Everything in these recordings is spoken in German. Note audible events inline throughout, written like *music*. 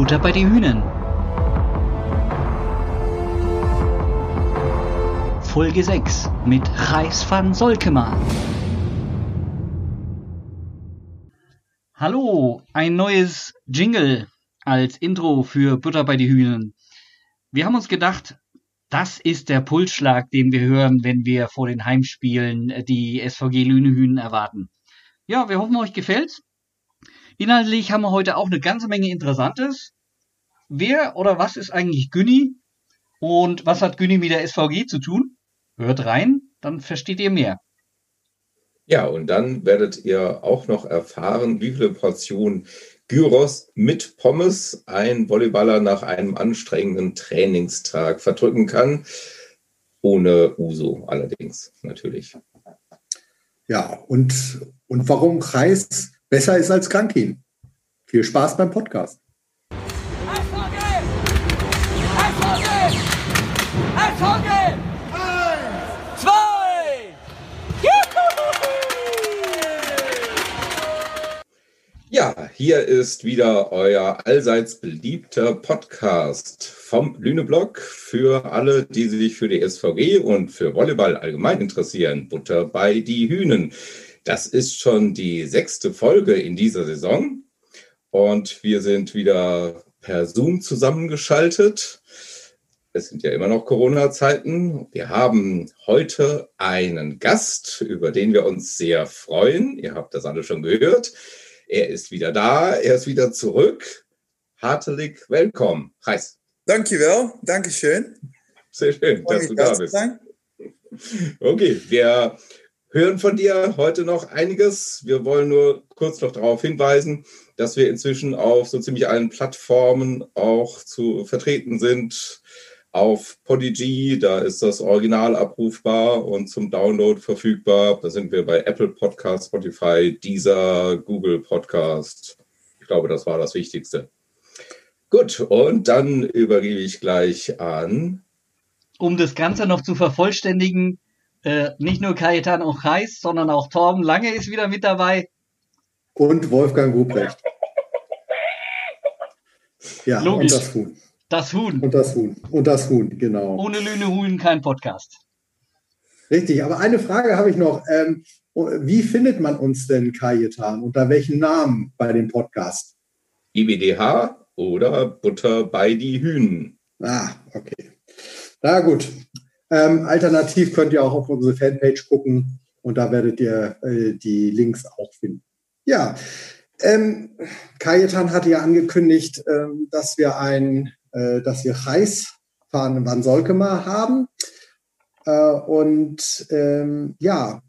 Butter bei die Hühnen. Folge 6 mit Reis van Solkema. Hallo, ein neues Jingle als Intro für Butter bei die Hühnen. Wir haben uns gedacht, das ist der Pulsschlag, den wir hören, wenn wir vor den Heimspielen die SVG Lünehühnen erwarten. Ja, wir hoffen, euch gefällt's. Inhaltlich haben wir heute auch eine ganze Menge Interessantes. Wer oder was ist eigentlich Günni? Und was hat Günni mit der SVG zu tun? Hört rein, dann versteht ihr mehr. Ja, und dann werdet ihr auch noch erfahren, wie viele Portionen Gyros mit Pommes ein Volleyballer nach einem anstrengenden Trainingstag verdrücken kann. Ohne Uso allerdings, natürlich. Ja, und, und warum Kreis besser ist als Krankin. Viel Spaß beim Podcast. Hier ist wieder euer allseits beliebter Podcast vom Lüneblog für alle, die sich für die SVG und für Volleyball allgemein interessieren. Butter bei die Hühnen. Das ist schon die sechste Folge in dieser Saison und wir sind wieder per Zoom zusammengeschaltet. Es sind ja immer noch Corona-Zeiten. Wir haben heute einen Gast, über den wir uns sehr freuen. Ihr habt das alle schon gehört. Er ist wieder da, er ist wieder zurück. Hartelig willkommen. Reis. Dankjewel, Dankeschön. Sehr schön, dass du da bist. Okay, wir hören von dir heute noch einiges. Wir wollen nur kurz noch darauf hinweisen, dass wir inzwischen auf so ziemlich allen Plattformen auch zu vertreten sind. Auf Podigy, da ist das Original abrufbar und zum Download verfügbar. Da sind wir bei Apple Podcast, Spotify, Deezer, Google Podcast. Ich glaube, das war das Wichtigste. Gut, und dann übergebe ich gleich an. Um das Ganze noch zu vervollständigen, äh, nicht nur Kajetan und Heiß, sondern auch Torben Lange ist wieder mit dabei. Und Wolfgang Ruprecht. *laughs* Ja, Logisch. und das Huhn. Das Huhn. Und das Huhn. Und das Huhn, genau. Ohne Lüne Huhn kein Podcast. Richtig, aber eine Frage habe ich noch. Ähm, wie findet man uns denn, Kajetan? Unter welchen Namen bei dem Podcast? IBDH oder Butter bei die Hühnen. Ah, okay. Na gut, ähm, alternativ könnt ihr auch auf unsere Fanpage gucken und da werdet ihr äh, die Links auch finden. Ja, ähm, Kajetan hatte ja angekündigt, ähm, dass wir ein, äh, dass wir Reis van, van Solkema haben. Äh, und ähm, ja,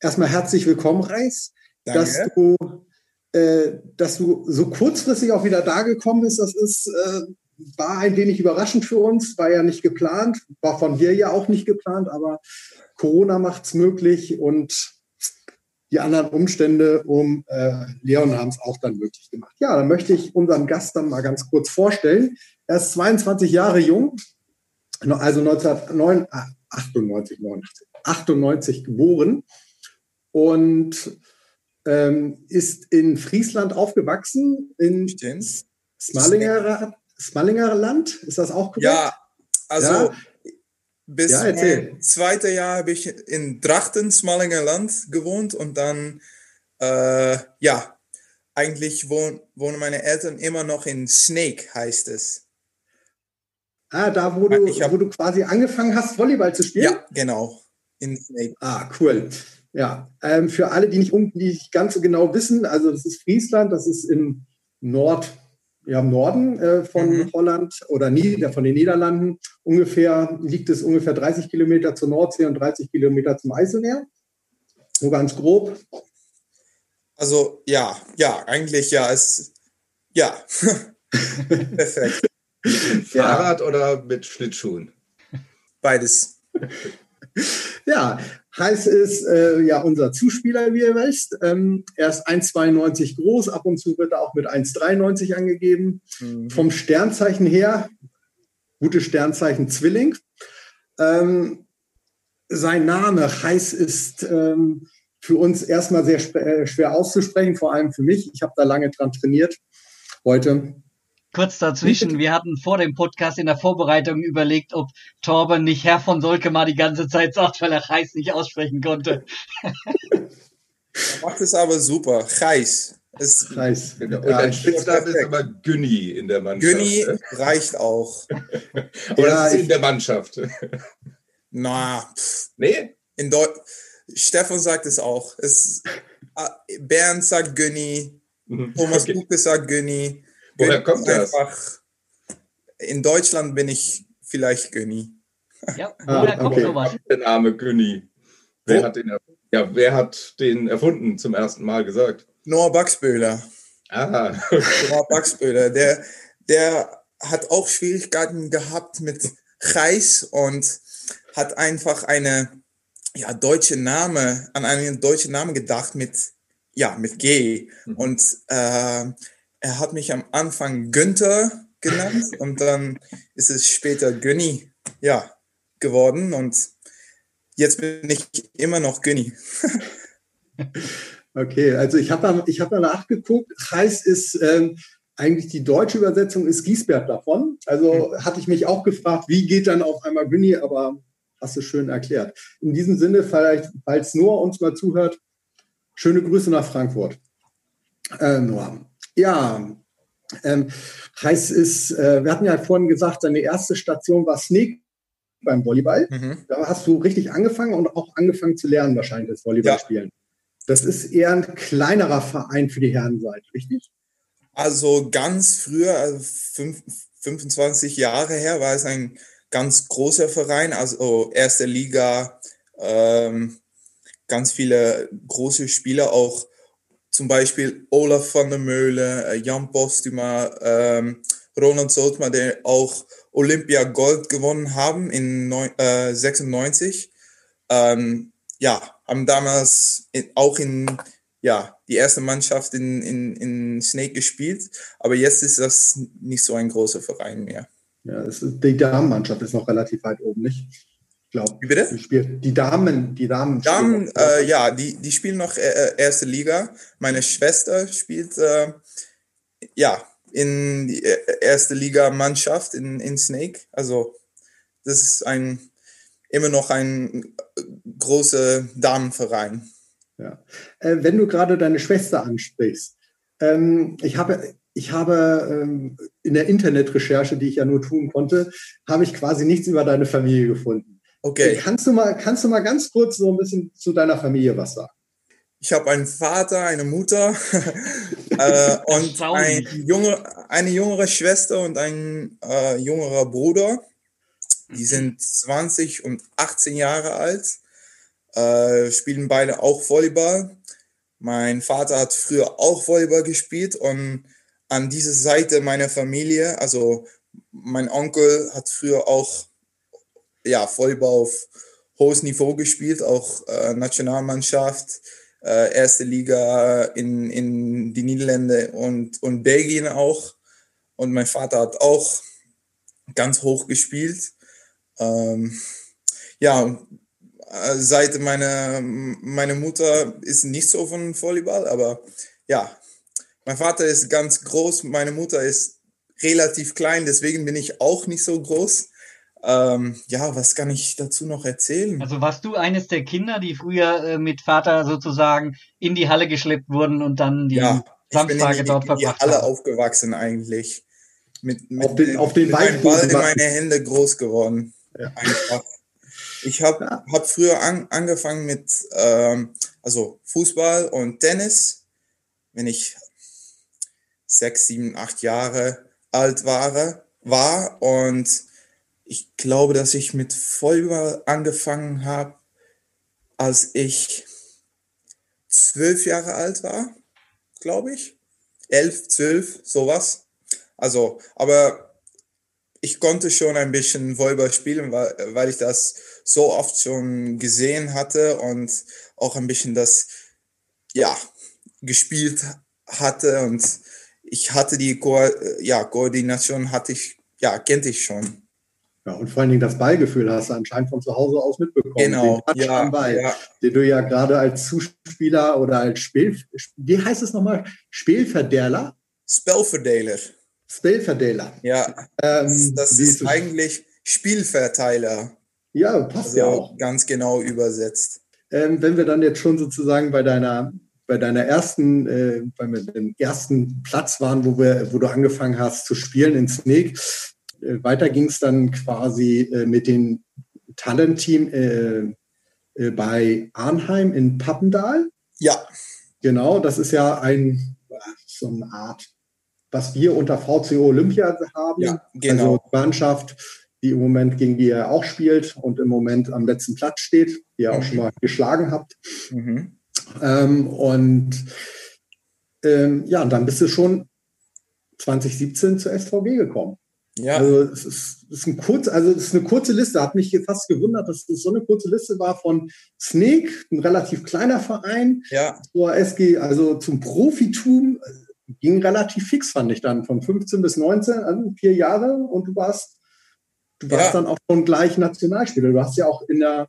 erstmal herzlich willkommen, Reis, Danke. dass du, äh, dass du so kurzfristig auch wieder da gekommen bist. Das ist äh, war ein wenig überraschend für uns, war ja nicht geplant, war von dir ja auch nicht geplant, aber Corona macht es möglich und die anderen Umstände um äh, Leon haben es auch dann möglich gemacht. Ja, dann möchte ich unseren Gast dann mal ganz kurz vorstellen. Er ist 22 Jahre jung, also 1998, 98 geboren und ähm, ist in Friesland aufgewachsen, in Smalinger, Smallinger Land, ist das auch korrekt? Ja, also ja? bis ja, mein zweiter Jahr habe ich in Drachten, Smallinger Land gewohnt und dann, äh, ja, eigentlich wohn, wohnen meine Eltern immer noch in Snake, heißt es. Ah, da wo du, hab, wo du quasi angefangen hast, Volleyball zu spielen? Ja, genau. In. Ah, cool. Ja, ähm, für alle, die nicht, die nicht ganz so genau wissen, also das ist Friesland, das ist im Nord, ja, im Norden äh, von mhm. Holland oder Nieder von den Niederlanden. Ungefähr liegt es ungefähr 30 Kilometer zur Nordsee und 30 Kilometer zum Eiselmeer. So ganz grob. Also ja, ja, eigentlich ja, es ja. *laughs* Perfekt. *laughs* Fahrrad ja. oder mit Schlittschuhen? Beides. *laughs* ja, Heiß ist äh, ja unser Zuspieler, wie ihr wisst. Ähm, er ist 1,92 groß, ab und zu wird er auch mit 1,93 angegeben. Mhm. Vom Sternzeichen her, gute Sternzeichen Zwilling. Ähm, sein Name Heiß ist ähm, für uns erstmal sehr äh, schwer auszusprechen, vor allem für mich. Ich habe da lange dran trainiert. Heute Kurz dazwischen, wir hatten vor dem Podcast in der Vorbereitung überlegt, ob Torben nicht Herr von Solke mal die ganze Zeit sagt, weil er Reis nicht aussprechen konnte. er macht es aber super. Reis. Ist, Reis. Genau. Und ja, ein Spitzname ist aber Günni in der Mannschaft. Günni reicht auch. *laughs* aber ja, das ist in der Mannschaft. Na, pff. nee? In Deu Stefan sagt es auch. Es, äh, Bernd sagt Günni, mhm. Thomas okay. Buke sagt Günni. Woher kommt das? Einfach, in Deutschland bin ich vielleicht Günni. Ja, *laughs* woher ah, kommt okay. sowas? Der Name Günni. Wer hat, den, ja, wer hat den erfunden zum ersten Mal gesagt? Noah Baxböhler. Ah. *laughs* Noah Baxböhler, der, der hat auch Schwierigkeiten gehabt mit Reis und hat einfach eine ja, deutsche Name, an einen deutschen Namen gedacht mit, ja, mit G. Mhm. Und äh, er hat mich am Anfang Günther genannt *laughs* und dann ist es später Günni, ja, geworden und jetzt bin ich immer noch Günni. *laughs* okay, also ich habe ich hab danach geguckt. Heiß ist ähm, eigentlich die deutsche Übersetzung ist Giesbert davon. Also mhm. hatte ich mich auch gefragt, wie geht dann auf einmal Günni, aber hast du schön erklärt. In diesem Sinne, vielleicht, falls Noah uns mal zuhört, schöne Grüße nach Frankfurt. Äh, Noah. Ja, ähm, heißt es, äh, wir hatten ja vorhin gesagt, deine erste Station war Snake beim Volleyball. Mhm. Da hast du richtig angefangen und auch angefangen zu lernen, wahrscheinlich das Volleyballspielen. Ja. Das ist eher ein kleinerer Verein für die Herrenseite, richtig? Also ganz früher, also 25 Jahre her, war es ein ganz großer Verein, also erste Liga, ähm, ganz viele große Spieler, auch zum Beispiel Olaf van der Möhle, äh, Jan Postuma, ähm, Ronald Soltmann, der auch Olympia Gold gewonnen haben in neun, äh, 96. Ähm, ja, haben damals in, auch in ja, die erste Mannschaft in, in, in Snake gespielt, aber jetzt ist das nicht so ein großer Verein mehr. Ja, ist, die Damenmannschaft ist noch relativ weit oben, nicht? Glaube. Wie bitte? Die, spielt, die Damen, die Damen. Damen, äh, ja, die, die spielen noch äh, äh, erste Liga. Meine Schwester spielt, äh, ja, in die äh, erste Liga Mannschaft in, in Snake. Also, das ist ein, immer noch ein großer Damenverein. Ja. Äh, wenn du gerade deine Schwester ansprichst, ähm, ich habe ich habe ähm, in der Internetrecherche, die ich ja nur tun konnte, habe ich quasi nichts über deine Familie gefunden. Okay. Kannst du mal, kannst du mal ganz kurz so ein bisschen zu deiner Familie was sagen? Ich habe einen Vater, eine Mutter *laughs* äh, und ein junge, eine jüngere Schwester und ein äh, jüngerer Bruder. Die sind 20 und 18 Jahre alt, äh, spielen beide auch Volleyball. Mein Vater hat früher auch Volleyball gespielt und an dieser Seite meiner Familie, also mein Onkel hat früher auch ja, Volleyball auf hohes Niveau gespielt, auch äh, Nationalmannschaft, äh, erste Liga in, in die Niederlande und, und Belgien auch. Und mein Vater hat auch ganz hoch gespielt. Ähm, ja, äh, Seite meiner meine Mutter ist nicht so von Volleyball, aber ja, mein Vater ist ganz groß, meine Mutter ist relativ klein, deswegen bin ich auch nicht so groß. Ähm, ja, was kann ich dazu noch erzählen? Also warst du eines der Kinder, die früher äh, mit Vater sozusagen in die Halle geschleppt wurden und dann die ja, Samstage dort verbracht haben? Ich bin in die Halle aufgewachsen eigentlich. Mit, mit, auf den, auf den mit einem Ball in meine Hände groß geworden. Ja. Einfach. Ich habe ja. hab früher an, angefangen mit ähm, also Fußball und Tennis. Wenn ich sechs, sieben, acht Jahre alt war, war und ich glaube, dass ich mit Volleyball angefangen habe, als ich zwölf Jahre alt war, glaube ich. Elf, zwölf, sowas. Also, aber ich konnte schon ein bisschen Volleyball spielen, weil, weil ich das so oft schon gesehen hatte und auch ein bisschen das, ja, gespielt hatte und ich hatte die Ko ja, Koordination, hatte ich, ja, kannte ich schon. Ja, und vor allen Dingen das Ballgefühl hast du anscheinend von zu Hause aus mitbekommen. Genau, den ja, Ball, ja. den du ja gerade als Zuspieler oder als Spiel, wie heißt es nochmal? Spielverderler? Spelverdeler. Spellverteiler. Ja, ähm, das ist eigentlich Spielverteiler. Ja, passt also ja auch. Ganz genau übersetzt. Ähm, wenn wir dann jetzt schon sozusagen bei deiner bei deiner ersten, äh, beim ersten Platz waren, wo wir, wo du angefangen hast zu spielen in Snake. Äh, weiter ging es dann quasi äh, mit dem Talent-Team äh, bei Arnheim in Pappendal. Ja. Genau, das ist ja ein so eine Art, was wir unter VCO Olympia haben. Ja, genau. Also Mannschaft, die im Moment gegen die ihr auch spielt und im Moment am letzten Platz steht, die ihr mhm. auch schon mal geschlagen habt. Mhm. Ähm, und ähm, ja, und dann bist du schon 2017 zur SVG gekommen. Ja. Also es ist, es ist, ein kurz, also es ist eine kurze Liste. Hat mich fast gewundert, dass es so eine kurze Liste war von Snake, ein relativ kleiner Verein, ja. zur SG, also zum Profitum ging relativ fix, fand ich dann, von 15 bis 19, also vier Jahre und du warst, du warst ja. dann auch schon gleich Nationalspieler. Du hast ja auch in der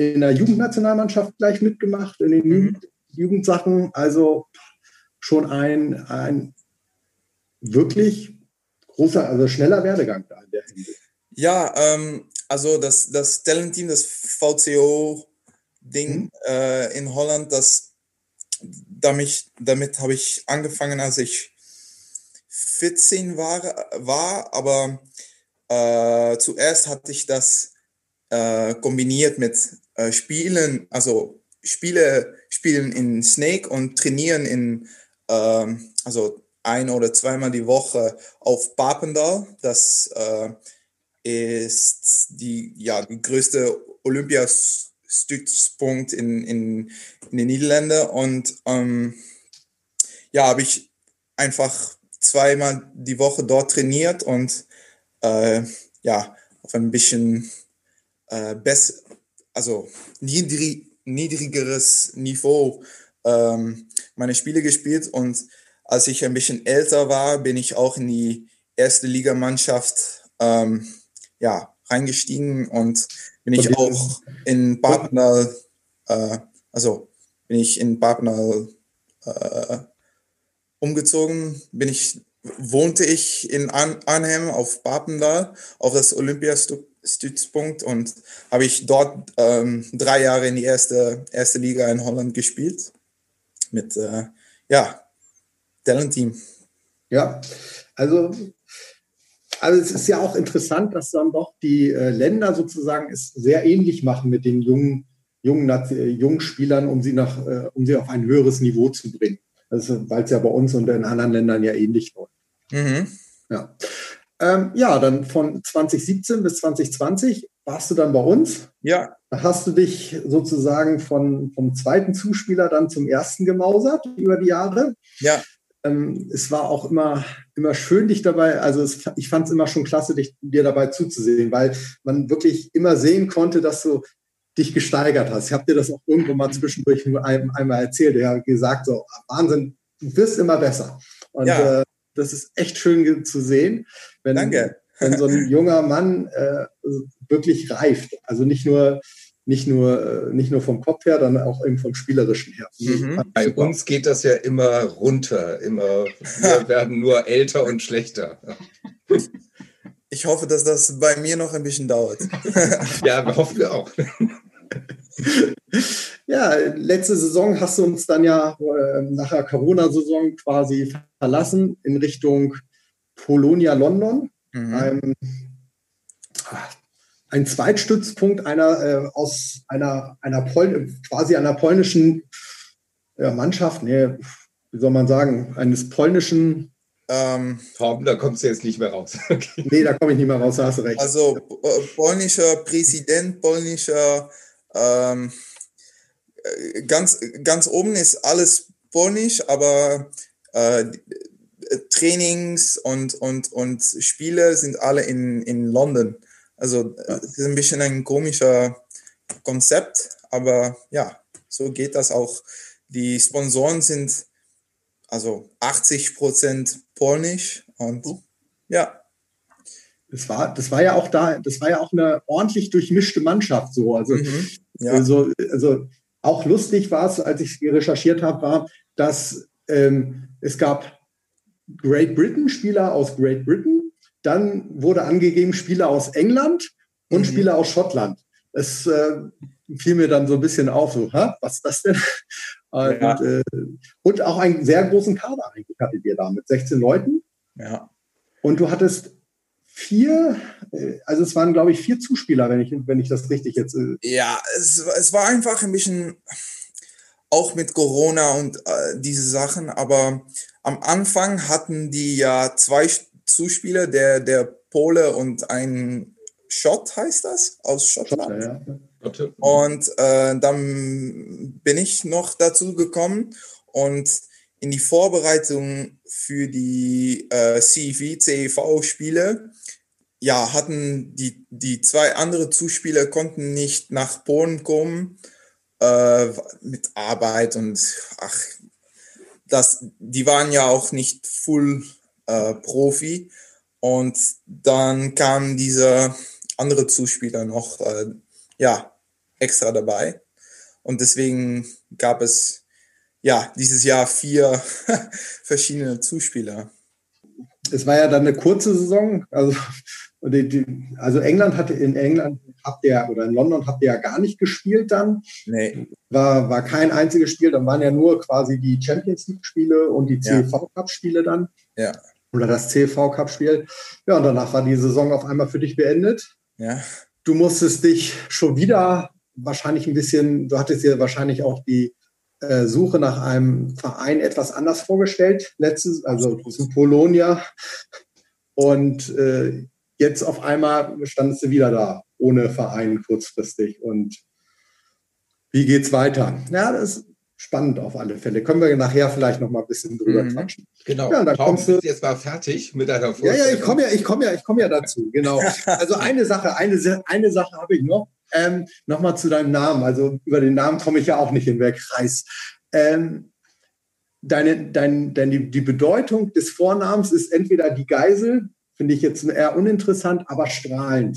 in der Jugendnationalmannschaft gleich mitgemacht, in den mhm. Jugendsachen. Also schon ein, ein wirklich großer, also schneller Werdegang da in der Hinsicht. Ja, ähm, also das, das Talent-Team, das VCO-Ding mhm. äh, in Holland, das damit, damit habe ich angefangen, als ich 14 war, war aber äh, zuerst hatte ich das äh, kombiniert mit äh, Spielen, also Spiele spielen in Snake und trainieren in, äh, also ein oder zweimal die Woche auf Papendal. Das äh, ist die, ja, die größte Olympiastützpunkt in, in, in den Niederlanden. Und ähm, ja, habe ich einfach zweimal die Woche dort trainiert und äh, ja, auf ein bisschen äh, besser, also niedrig, niedrigeres Niveau ähm, meine Spiele gespielt und als ich ein bisschen älter war, bin ich auch in die erste Ligamannschaft ähm, ja, reingestiegen und bin ich auch in Papendal, äh, also bin ich in Papendal äh, umgezogen, bin ich, wohnte ich in Arnhem auf Papendal, auf das Olympiastück Stützpunkt und habe ich dort ähm, drei Jahre in die erste, erste Liga in Holland gespielt mit äh, ja, Talent-Team. Ja, also, also es ist ja auch interessant, dass dann doch die äh, Länder sozusagen es sehr ähnlich machen mit den jungen, jungen, äh, jungen Spielern, um sie, nach, äh, um sie auf ein höheres Niveau zu bringen. Also, Weil es ja bei uns und in anderen Ländern ja ähnlich läuft. Mhm. Ja. Ähm, ja, dann von 2017 bis 2020 warst du dann bei uns. Ja. Da hast du dich sozusagen von, vom zweiten Zuspieler dann zum ersten gemausert über die Jahre. Ja. Ähm, es war auch immer, immer schön, dich dabei, also es, ich fand es immer schon klasse, dich, dir dabei zuzusehen, weil man wirklich immer sehen konnte, dass du dich gesteigert hast. Ich habe dir das auch irgendwo mal zwischendurch nur ein, einmal erzählt. Er hat gesagt, so, Wahnsinn, du wirst immer besser. Und ja. äh, das ist echt schön zu sehen, wenn, Danke. wenn so ein junger Mann äh, wirklich reift. Also nicht nur nicht nur, äh, nicht nur vom Kopf her, dann auch eben vom Spielerischen her. Mhm. Bei uns geht das ja immer runter. Immer, wir *laughs* werden nur älter und schlechter. Ich hoffe, dass das bei mir noch ein bisschen dauert. *laughs* ja, hoffen wir auch. *laughs* ja, letzte Saison hast du uns dann ja äh, nach der Corona-Saison quasi verlassen in Richtung Polonia London. Mhm. Ein, ein Zweitstützpunkt einer äh, aus einer, einer Pol quasi einer polnischen ja, Mannschaft, nee, wie soll man sagen, eines polnischen ähm, da kommst du jetzt nicht mehr raus. Okay. *laughs* Nee, da komme ich nicht mehr raus, da hast du recht. Also äh, polnischer Präsident, polnischer ähm, äh, ganz, ganz oben ist alles polnisch, aber äh, Trainings und, und, und Spiele sind alle in, in London. Also es ist ein bisschen ein komischer Konzept, aber ja, so geht das auch. Die Sponsoren sind also 80 Prozent polnisch und oh. ja. Das war, das war ja auch da, das war ja auch eine ordentlich durchmischte Mannschaft so. Also, mhm, ja. also, also auch lustig war es, als ich recherchiert habe, war, dass ähm, es gab Great Britain, Spieler aus Great Britain. Dann wurde angegeben Spieler aus England und mhm. Spieler aus Schottland. Es äh, fiel mir dann so ein bisschen auf, so, ha, was ist das denn? *laughs* Und, ja. äh, und auch einen sehr großen Kader eigentlich hattet ihr da mit 16 Leuten. Ja. Und du hattest vier, äh, also es waren, glaube ich, vier Zuspieler, wenn ich, wenn ich das richtig jetzt. Äh ja, es, es war einfach ein bisschen auch mit Corona und äh, diese Sachen, aber am Anfang hatten die ja zwei Zuspieler, der, der Pole und ein Schott heißt das, aus Schottland. Schotte, ja. Und äh, dann bin ich noch dazu gekommen und in die Vorbereitung für die äh, CEV, CEV-Spiele, ja, hatten die, die zwei andere Zuspieler konnten nicht nach Polen kommen äh, mit Arbeit und ach, das, die waren ja auch nicht full äh, Profi. Und dann kam dieser andere Zuspieler noch, äh, ja, extra dabei. Und deswegen gab es ja dieses Jahr vier *laughs* verschiedene Zuspieler. Es war ja dann eine kurze Saison. Also, die, die, also England hatte in England habt ihr oder in London habt ihr ja gar nicht gespielt dann. Nee. War, war kein einziges Spiel, dann waren ja nur quasi die Champions League-Spiele und die CV-Cup-Spiele dann. Ja. Oder das CV-Cup-Spiel. Ja, und danach war die Saison auf einmal für dich beendet. Ja. Du musstest dich schon wieder wahrscheinlich ein bisschen, du hattest dir wahrscheinlich auch die äh, Suche nach einem Verein etwas anders vorgestellt, letztes, also zum Polonia. Und äh, jetzt auf einmal standest du wieder da, ohne Verein kurzfristig. Und wie geht's weiter? Ja, das ist spannend auf alle Fälle. Können wir nachher vielleicht noch mal ein bisschen drüber mhm. quatschen. Genau. Ja, dann Tom, kommst du jetzt mal fertig mit deiner Vorstellung. Ja, ja, ich komme ja, ich komme ja, ich komme ja dazu. Genau. Also eine Sache, eine, eine Sache habe ich noch. Ähm, Nochmal zu deinem Namen. Also über den Namen komme ich ja auch nicht hinweg. Reis. Ähm, deine, dein, dein, die, die Bedeutung des Vornamens ist entweder die Geisel, finde ich jetzt eher uninteressant, aber strahlend.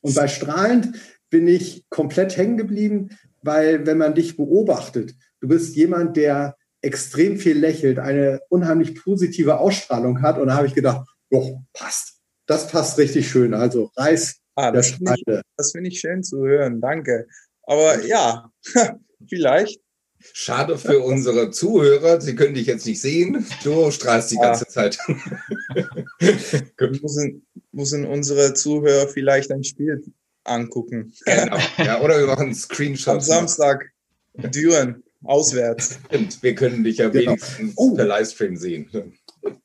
Und bei strahlend bin ich komplett hängen geblieben, weil wenn man dich beobachtet, du bist jemand, der extrem viel lächelt, eine unheimlich positive Ausstrahlung hat. Und da habe ich gedacht, doch, passt. Das passt richtig schön. Also Reis, Ah, das finde ich, find ich schön zu hören, danke. Aber ja, *laughs* vielleicht. Schade für unsere Zuhörer, sie können dich jetzt nicht sehen. Du strahlst die ah. ganze Zeit. *laughs* müssen, müssen unsere Zuhörer vielleicht ein Spiel angucken. Genau, ja, oder wir machen einen Screenshot. Am Samstag Düren, auswärts. Stimmt, wir können dich ja genau. wenigstens oh. per Livestream sehen.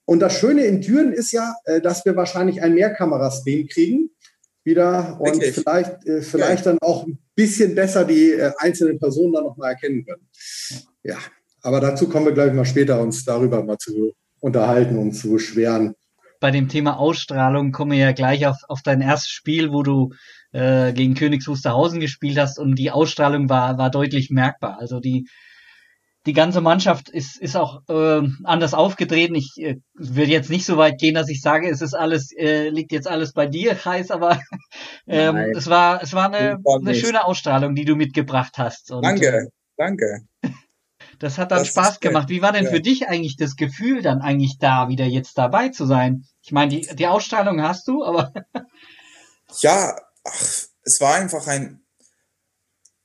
Und das Schöne in Düren ist ja, äh, dass wir wahrscheinlich ein Mehrkamerastream kriegen wieder und Wirklich? vielleicht, äh, vielleicht ja. dann auch ein bisschen besser die äh, einzelnen Personen dann nochmal erkennen können. Ja, aber dazu kommen wir gleich mal später, uns darüber mal zu unterhalten und zu beschweren. Bei dem Thema Ausstrahlung kommen wir ja gleich auf, auf dein erstes Spiel, wo du äh, gegen Königs Wusterhausen gespielt hast und die Ausstrahlung war, war deutlich merkbar. Also die, die ganze Mannschaft ist, ist auch äh, anders aufgetreten. Ich äh, will jetzt nicht so weit gehen, dass ich sage, es ist alles, äh, liegt jetzt alles bei dir, Heiß, aber *laughs* ähm, es war, es war eine, eine schöne Ausstrahlung, die du mitgebracht hast. Und, danke, äh, danke. *laughs* Das hat dann das Spaß gemacht. Wie war denn ja. für dich eigentlich das Gefühl, dann eigentlich da wieder jetzt dabei zu sein? Ich meine, die, die Ausstrahlung hast du, aber. *laughs* ja, ach, es war einfach ein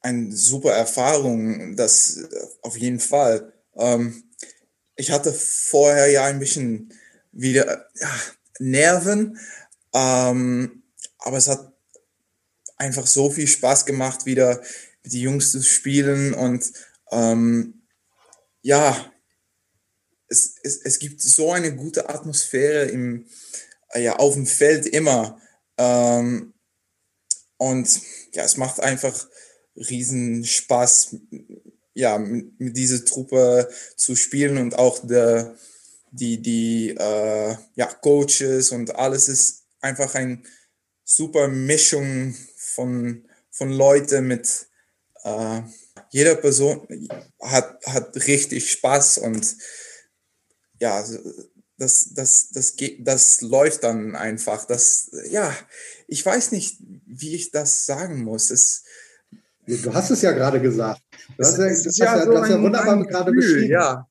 eine super Erfahrung, das äh, auf jeden Fall. Ähm, ich hatte vorher ja ein bisschen wieder ja, Nerven, ähm, aber es hat einfach so viel Spaß gemacht, wieder mit den Jungs zu spielen und ähm, ja, es, es, es gibt so eine gute Atmosphäre im, äh, ja, auf dem Feld immer. Ähm, und ja, es macht einfach riesen Spaß, ja, mit, mit dieser Truppe zu spielen und auch der, die, die äh, ja, Coaches und alles ist einfach eine super Mischung von, von Leuten mit äh, jeder Person hat, hat richtig Spaß und ja, das, das, das, geht, das läuft dann einfach. Das, ja, ich weiß nicht, wie ich das sagen muss. Es, Du hast es ja gerade gesagt. Du hast ja, das, ja, ja, so ja wunderbar gerade beschrieben. Ja.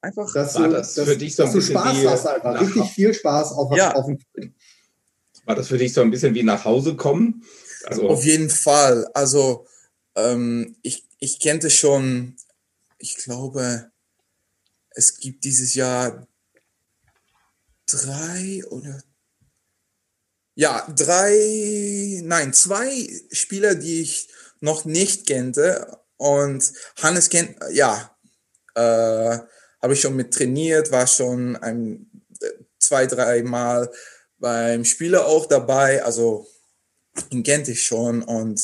einfach. Dass war du, das dass, für dich so dass du Spaß hast einfach. Richtig viel Spaß auf, ja. auf dem War das für dich so ein bisschen wie nach Hause kommen? Also auf jeden Fall. Also ähm, ich, ich kannte schon, ich glaube, es gibt dieses Jahr drei oder ja, drei, nein, zwei Spieler, die ich noch nicht kannte. Und Hannes kennt, ja, äh, habe ich schon mit trainiert, war schon ein, zwei, drei Mal beim Spieler auch dabei. Also ihn kennt ich schon und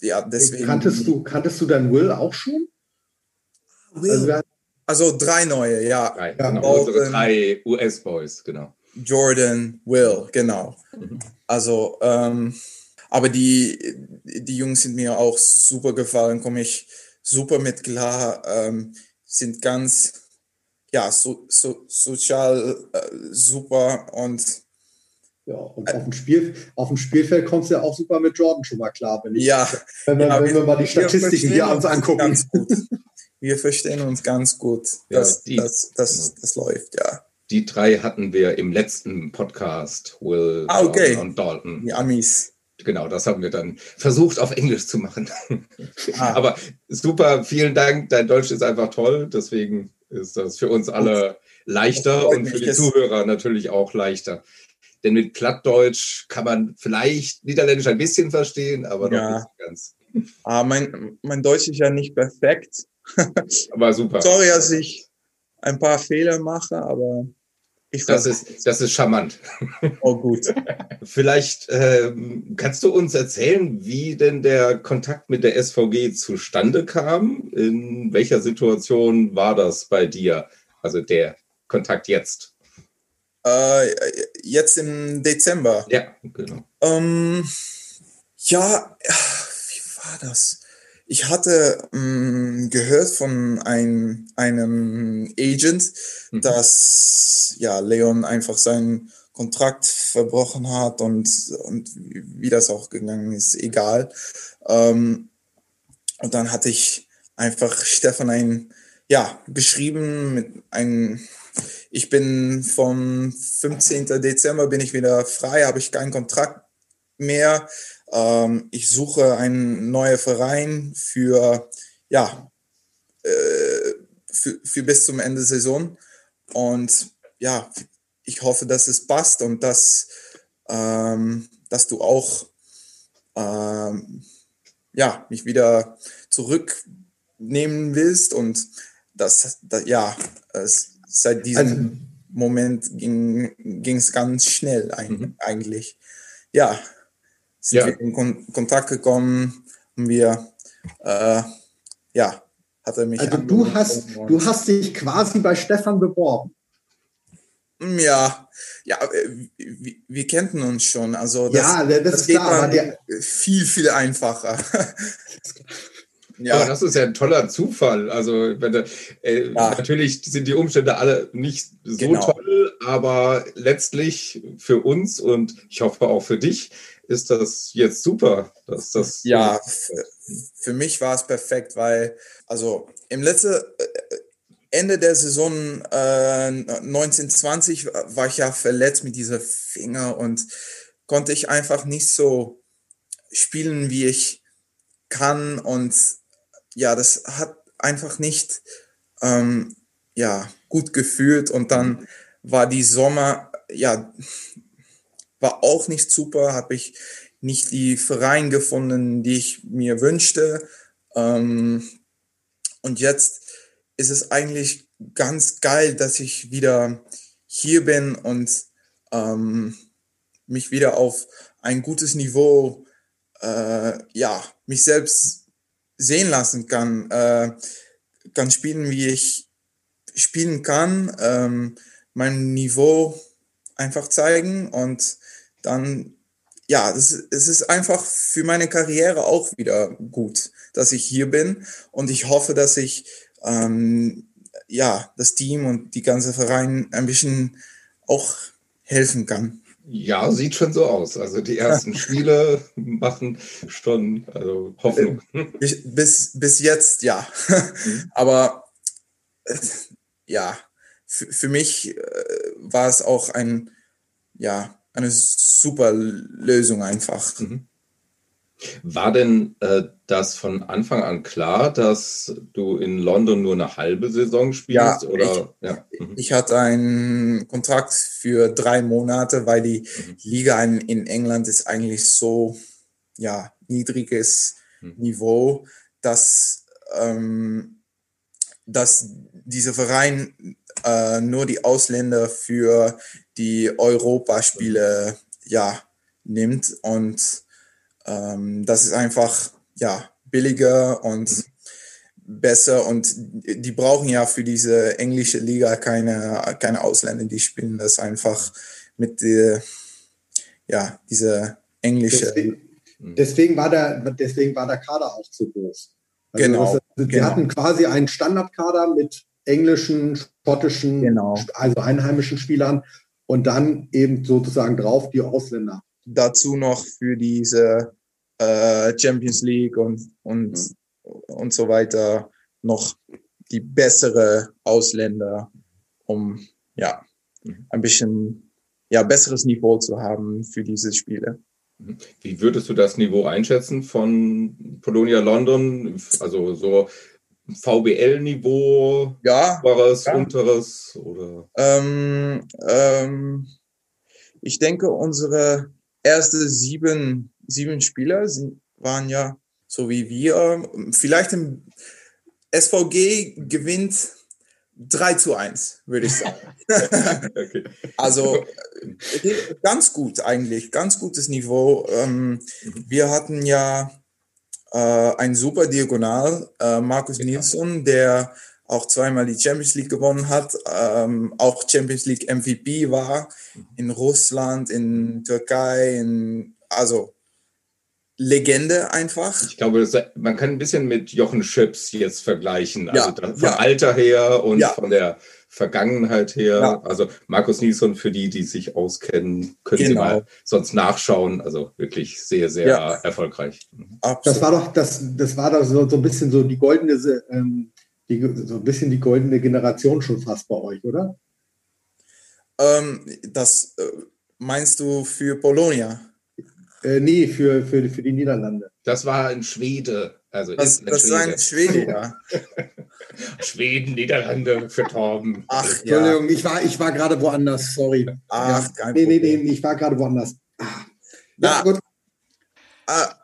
ja, deswegen. Kanntest du, kanntest du dann Will auch schon? Will. Also, also drei neue, ja. Drei, genau. Unsere drei US-Boys, genau. Jordan, Will, genau. Mhm. Also, ähm, aber die, die Jungs sind mir auch super gefallen, komme ich super mit klar, ähm, sind ganz, ja, so, so, sozial äh, super und ja, und auf dem, Spiel, auf dem Spielfeld kommst du ja auch super mit Jordan schon mal klar, wenn, ich, ja, *laughs* wenn, wir, ja, wenn wir, wir mal die Statistiken hier uns angucken. Wir verstehen uns ganz gut. Das, ja, die, das, das, das läuft, ja. Die drei hatten wir im letzten Podcast, Will ah, okay. und Dalton. Die Amis. Genau, das haben wir dann versucht auf Englisch zu machen. Ah. *laughs* Aber super, vielen Dank. Dein Deutsch ist einfach toll. Deswegen ist das für uns alle leichter und für die Zuhörer natürlich auch leichter. Denn mit Plattdeutsch kann man vielleicht Niederländisch ein bisschen verstehen, aber noch ja. nicht ganz. Ah, mein, mein Deutsch ist ja nicht perfekt. aber super. *laughs* Sorry, dass ich ein paar Fehler mache, aber das ist, das ist charmant. *laughs* Oh, gut. Vielleicht ähm, kannst du uns erzählen, wie denn der Kontakt mit der SVG zustande kam? In welcher Situation war das bei dir? Also der Kontakt jetzt? Äh, jetzt im Dezember. Ja, genau. Ähm, ja, wie war das? Ich hatte mh, mm, gehört von ein, einem Agent, mhm. dass ja Leon einfach seinen Kontrakt verbrochen hat und, und wie das auch gegangen ist, egal. Ähm, und dann hatte ich einfach Stefan ein, ja, geschrieben mit einem, ich bin vom 15. Dezember bin ich wieder frei, habe ich keinen Kontrakt mehr. Ähm, ich suche einen neuen Verein für, ja, äh, für, für bis zum Ende der Saison. Und ja, ich hoffe, dass es passt und dass, ähm, dass du auch ähm, ja, mich wieder zurücknehmen willst und das, das ja, es, seit diesem also, Moment ging es ganz schnell ein, mhm. eigentlich. Ja, sind ja. wir in Kon Kontakt gekommen und wir, äh, ja, hat er mich. Also du hast, du hast dich quasi bei Stefan beworben. Mm, ja, ja, äh, wir, wir kennten uns schon. Also das, ja, das, das geht klar, der, viel, viel einfacher. *laughs* Ja. Aber das ist ja ein toller Zufall. Also wenn, äh, ja. natürlich sind die Umstände alle nicht so genau. toll, aber letztlich für uns und ich hoffe auch für dich ist das jetzt super, dass das. Ja, für mich war es perfekt, weil, also im letzten äh, Ende der Saison äh, 1920 war ich ja verletzt mit dieser Finger und konnte ich einfach nicht so spielen, wie ich kann. Und ja, das hat einfach nicht ähm, ja, gut gefühlt. Und dann war die Sommer, ja, war auch nicht super, habe ich nicht die Vereine gefunden, die ich mir wünschte. Ähm, und jetzt ist es eigentlich ganz geil, dass ich wieder hier bin und ähm, mich wieder auf ein gutes Niveau, äh, ja, mich selbst sehen lassen kann, äh, kann spielen, wie ich spielen kann, ähm, mein Niveau einfach zeigen und dann, ja, es, es ist einfach für meine Karriere auch wieder gut, dass ich hier bin und ich hoffe, dass ich ähm, ja, das Team und die ganze Verein ein bisschen auch helfen kann. Ja, sieht schon so aus. Also die ersten *laughs* Spiele machen schon also Hoffnung. Bis, bis jetzt ja. Mhm. *laughs* Aber ja, für mich äh, war es auch ein, ja, eine super Lösung einfach. Mhm. War denn äh, das von Anfang an klar, dass du in London nur eine halbe Saison spielst? Ja, oder? Ich, ja. Mhm. ich hatte einen Kontrakt für drei Monate, weil die mhm. Liga in, in, England ist eigentlich so ja, niedriges mhm. Niveau, dass, ähm, dass dieser Verein äh, nur die Ausländer für die Europaspiele ja, nimmt und ähm, das ist einfach ja billiger und mhm. besser und die brauchen ja für diese englische Liga keine, keine Ausländer, die spielen das einfach mit der, ja, diese englische. Deswegen, deswegen, war der, deswegen war der Kader auch zu groß. Also genau. Das, wir genau. hatten quasi einen Standardkader mit englischen, schottischen, genau. also einheimischen Spielern und dann eben sozusagen drauf die Ausländer. Dazu noch für diese äh, Champions League und, und, mhm. und so weiter noch die bessere Ausländer, um ja ein bisschen ja besseres Niveau zu haben für diese Spiele. Wie würdest du das Niveau einschätzen von Polonia London? Also so VBL-Niveau, ja, oberes, ja. unteres oder? Ähm, ähm, ich denke, unsere erste sieben sieben Spieler sind, waren ja so wie wir. Vielleicht im SVG gewinnt 3 zu 1, würde ich sagen. *laughs* okay. Also ganz gut eigentlich, ganz gutes Niveau. Ähm, mhm. Wir hatten ja äh, ein super Diagonal, äh, Markus genau. Nilsson, der auch zweimal die Champions League gewonnen hat, ähm, auch Champions League MVP war mhm. in Russland, in Türkei, in, also Legende einfach. Ich glaube, das, man kann ein bisschen mit Jochen Schöps jetzt vergleichen. Also ja, von ja. Alter her und ja. von der Vergangenheit her. Also Markus Nilsson, für die, die sich auskennen, können genau. Sie mal sonst nachschauen. Also wirklich sehr, sehr erfolgreich. Mhm. Das war doch, das, das war doch so, so ein bisschen so die goldene, ähm, die, so ein bisschen die goldene Generation schon fast bei euch, oder? Ähm, das äh, meinst du für Polonia? Äh, nee, für, für, für die Niederlande. Das war ein Schwede. Also das, ist ein das ein Schwede, ja. Schweden, Niederlande für Torben. Ach, Entschuldigung, ja. ich war, ich war gerade woanders, sorry. Ach, ja. kein nee, Problem. Nee, nee, ich war gerade woanders. Ah. Ja, gut. Ah.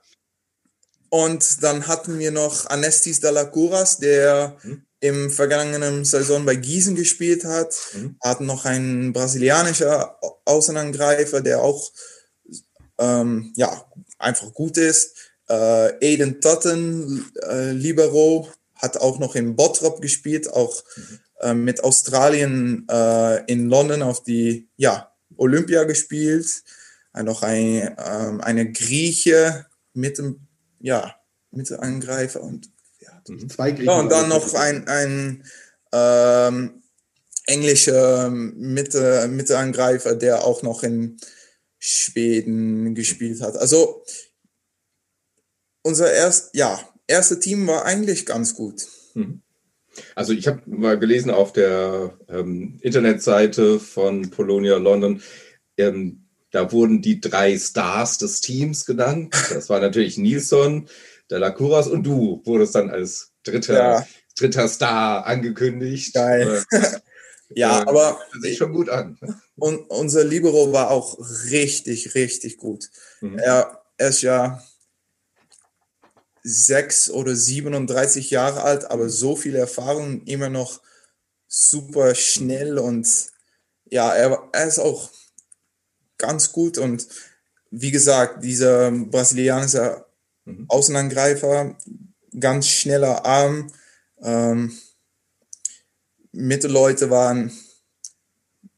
Und dann hatten wir noch Anestis Dalacuras, der hm? im vergangenen Saison bei Gießen gespielt hat. Hm? Hatten noch einen brasilianischer Außenangreifer, der auch ähm, ja, einfach gut ist. Äh, Aiden Totten, äh, Libero, hat auch noch in Bottrop gespielt, auch mhm. äh, mit Australien äh, in London auf die ja, Olympia gespielt. Noch ein, ähm, eine Grieche mit dem ja, Mittelangreifer und ja, mhm. zwei Griechen. Ja, und dann noch ein, ein ähm, englischer Mitte, Mittelangreifer, der auch noch in Schweden gespielt hat. Also unser erst, ja, erste Team war eigentlich ganz gut. Hm. Also ich habe mal gelesen auf der ähm, Internetseite von Polonia London, ähm, da wurden die drei Stars des Teams genannt. Das war natürlich Nilsson, der Lacuras und du wurdest dann als dritter, ja. dritter Star angekündigt. Geil. *laughs* ja, äh, aber sieht schon gut an. Und unser Libero war auch richtig, richtig gut. Mhm. Er, er ist ja sechs oder 37 Jahre alt, aber so viel Erfahrung, immer noch super schnell und ja, er, er ist auch ganz gut und wie gesagt, dieser brasilianische mhm. Außenangreifer, ganz schneller Arm, ähm, Mittelleute waren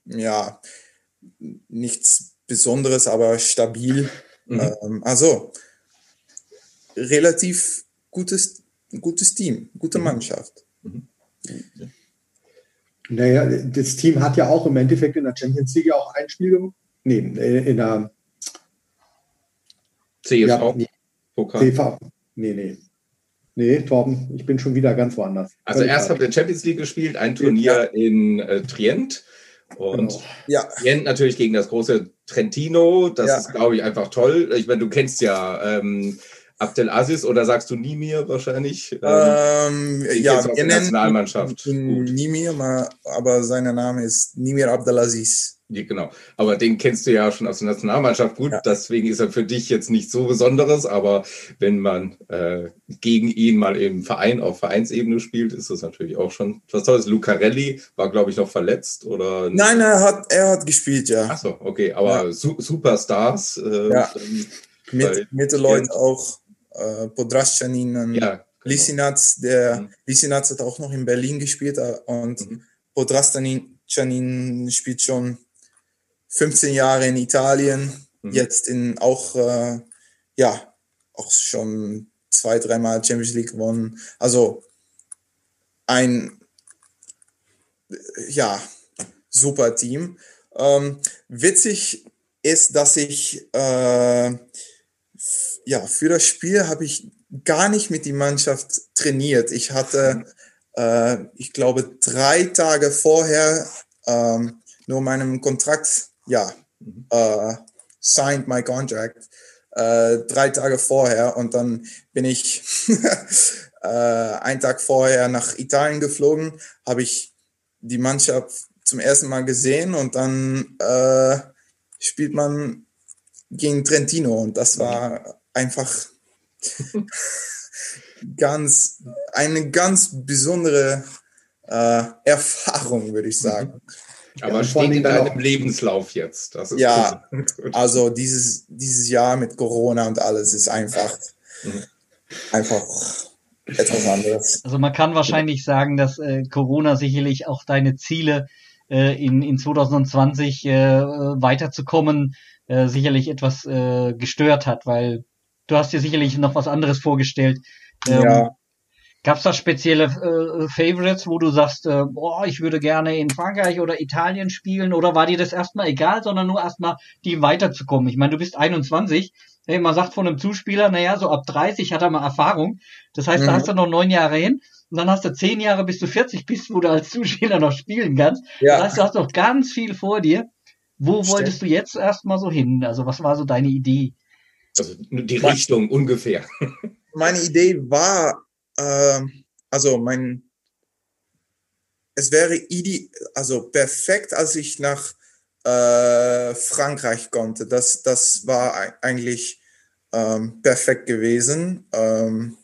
ja, nichts Besonderes, aber stabil. Mhm. Ähm, also relativ gutes, gutes Team, gute mhm. Mannschaft. Mhm. Naja, das Team hat ja auch im Endeffekt in der Champions League auch ein Spiel gemacht. Nee, in der CSV. Ja, nee, CV. Nee, nee. Nee, Torben, ich bin schon wieder ganz woanders. Also Völlig erst habt ihr Champions League gespielt, ein Turnier ja. in äh, Trient. Und genau. ja. Trient natürlich gegen das große Trentino. Das ja. ist, glaube ich, einfach toll. Ich meine, du kennst ja ähm, Abdelaziz oder sagst du Nimir wahrscheinlich? Ähm, ähm ja, wir Nationalmannschaft. Nimir, aber sein Name ist Nimir Abdelaziz. Ja, genau. Aber den kennst du ja schon aus der Nationalmannschaft gut. Ja. Deswegen ist er für dich jetzt nicht so Besonderes. Aber wenn man äh, gegen ihn mal im Verein auf Vereinsebene spielt, ist das natürlich auch schon was Tolles. Lucarelli war, glaube ich, noch verletzt oder? Nein, er hat, er hat gespielt, ja. Ach so, okay. Aber ja. Su Superstars. Äh, ja. Mit, mit Leuten auch äh, Podraschanin, ja, genau. Lisinac, der mhm. Lisinac hat auch noch in Berlin gespielt äh, und mhm. Podraschanin spielt schon 15 Jahre in Italien, mhm. jetzt in auch, äh, ja, auch schon zwei, dreimal Champions League gewonnen. Also ein, ja, super Team. Ähm, witzig ist, dass ich äh, ja, für das Spiel habe ich gar nicht mit die Mannschaft trainiert. Ich hatte, äh, ich glaube, drei Tage vorher ähm, nur meinem Kontrakt, ja, äh, signed my contract, äh, drei Tage vorher. Und dann bin ich *laughs* äh, einen Tag vorher nach Italien geflogen, habe ich die Mannschaft zum ersten Mal gesehen. Und dann äh, spielt man gegen Trentino. Und das war einfach ganz, eine ganz besondere äh, Erfahrung, würde ich sagen. Aber ja, steht in deinem Lebenslauf jetzt. ja, also dieses, dieses Jahr mit Corona und alles ist einfach, mhm. einfach etwas anderes. Also man kann wahrscheinlich sagen, dass äh, Corona sicherlich auch deine Ziele äh, in, in 2020 äh, weiterzukommen äh, sicherlich etwas äh, gestört hat, weil du hast dir sicherlich noch was anderes vorgestellt. Ähm, ja. Gab es da spezielle äh, Favorites, wo du sagst, äh, boah, ich würde gerne in Frankreich oder Italien spielen? Oder war dir das erstmal egal, sondern nur erstmal die weiterzukommen? Ich meine, du bist 21. Hey, man sagt von einem Zuspieler, naja, so ab 30 hat er mal Erfahrung. Das heißt, mhm. da hast du noch neun Jahre hin. Und dann hast du zehn Jahre, bis du 40 bist, wo du als Zuspieler noch spielen kannst. Ja. Das heißt, du hast noch ganz viel vor dir. Wo Stimmt. wolltest du jetzt erstmal so hin? Also was war so deine Idee? Also die Richtung ungefähr. *laughs* Meine Idee war, äh, also mein, es wäre ide also perfekt, als ich nach äh, Frankreich konnte. Das, das war eigentlich ähm, perfekt gewesen, ähm,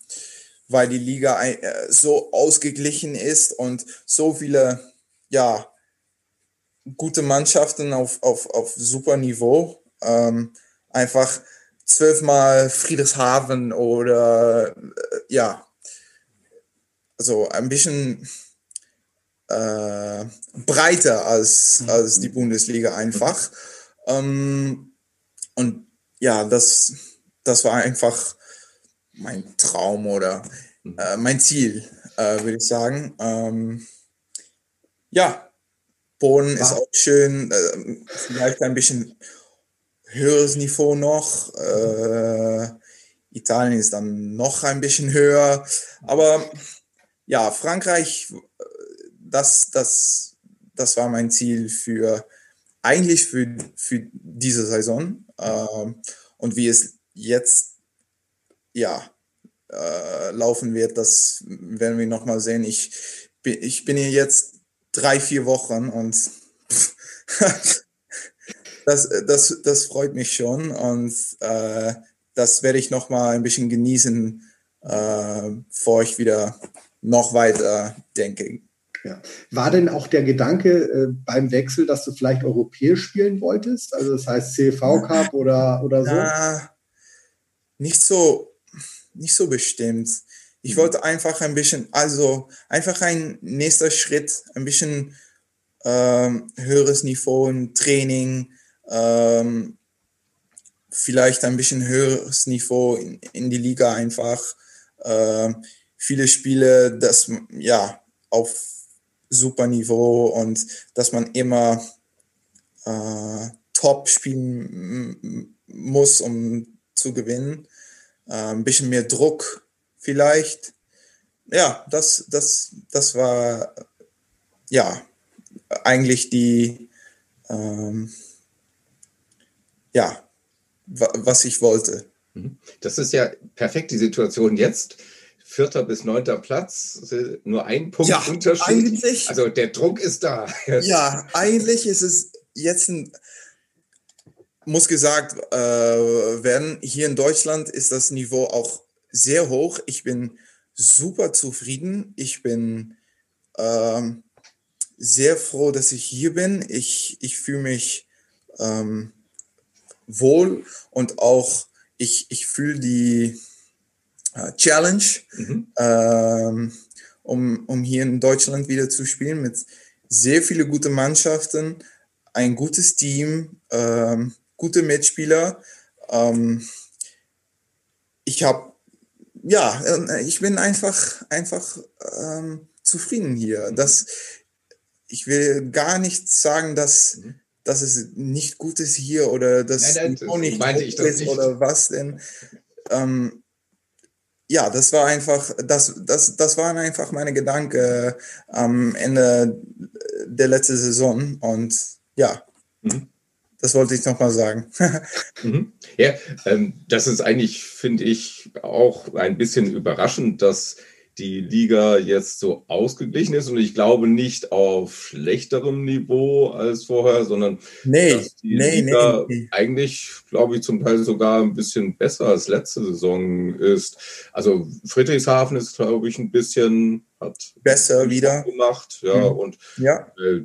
weil die Liga äh, so ausgeglichen ist und so viele, ja, gute Mannschaften auf, auf, auf super Niveau. Ähm, einfach zwölfmal Friedrichshafen oder äh, ja, also ein bisschen äh, breiter als, mhm. als die Bundesliga einfach. Ähm, und ja, das, das war einfach mein Traum oder mhm. äh, mein Ziel, äh, würde ich sagen. Ähm, ja, Boden ist auch schön, äh, vielleicht ein bisschen höheres Niveau noch. Äh, Italien ist dann noch ein bisschen höher. Aber ja, Frankreich, das, das, das war mein Ziel für eigentlich für, für diese Saison. Äh, und wie es jetzt ja, äh, laufen wird, das werden wir nochmal sehen. Ich, ich bin hier jetzt drei, vier Wochen und *laughs* das, das, das freut mich schon und äh, das werde ich noch mal ein bisschen genießen, äh, bevor ich wieder noch weiter denke. Ja. War denn auch der Gedanke äh, beim Wechsel, dass du vielleicht europäisch spielen wolltest? Also das heißt CV Cup oder, oder so? Na, nicht so, nicht so bestimmt. Ich mhm. wollte einfach ein bisschen, also einfach ein nächster Schritt, ein bisschen ähm, höheres Niveau im Training, ähm, vielleicht ein bisschen höheres Niveau in, in die Liga einfach. Ähm, viele Spiele, das ja auf super Niveau und dass man immer äh, top spielen muss, um zu gewinnen. Äh, ein bisschen mehr Druck vielleicht. ja, das, das, das war ja eigentlich die, ähm, ja, was ich wollte. Mhm. Das ist ja perfekt die Situation jetzt. Vierter bis neunter Platz, nur ein Punkt ja, Unterschied. Eigentlich, also der Druck ist da. Jetzt. Ja, eigentlich ist es jetzt ein, muss gesagt äh, werden, hier in Deutschland ist das Niveau auch sehr hoch. Ich bin super zufrieden. Ich bin ähm, sehr froh, dass ich hier bin. Ich, ich fühle mich ähm, wohl und auch ich, ich fühle die äh, Challenge, mhm. ähm, um, um hier in Deutschland wieder zu spielen mit sehr viele gute Mannschaften, ein gutes Team, ähm, gute Mitspieler. Ähm, ich habe, ja, äh, ich bin einfach, einfach ähm, zufrieden hier. Das, ich will gar nicht sagen, dass, mhm. Dass es nicht gut ist hier oder dass nein, das nicht meinte ich ist nicht. oder was denn. Ähm, ja, das war einfach, das, das, das waren einfach meine Gedanken am Ende der letzten Saison und ja. Mhm. Das wollte ich nochmal sagen. *laughs* mhm. Ja, ähm, das ist eigentlich, finde ich, auch ein bisschen überraschend, dass die Liga jetzt so ausgeglichen ist und ich glaube nicht auf schlechterem Niveau als vorher, sondern nee, dass die nee, Liga nee, eigentlich, glaube ich, zum Teil sogar ein bisschen besser als letzte Saison ist. Also Friedrichshafen ist, glaube ich, ein bisschen hat besser wieder gemacht, ja, mhm. und ja. Äh,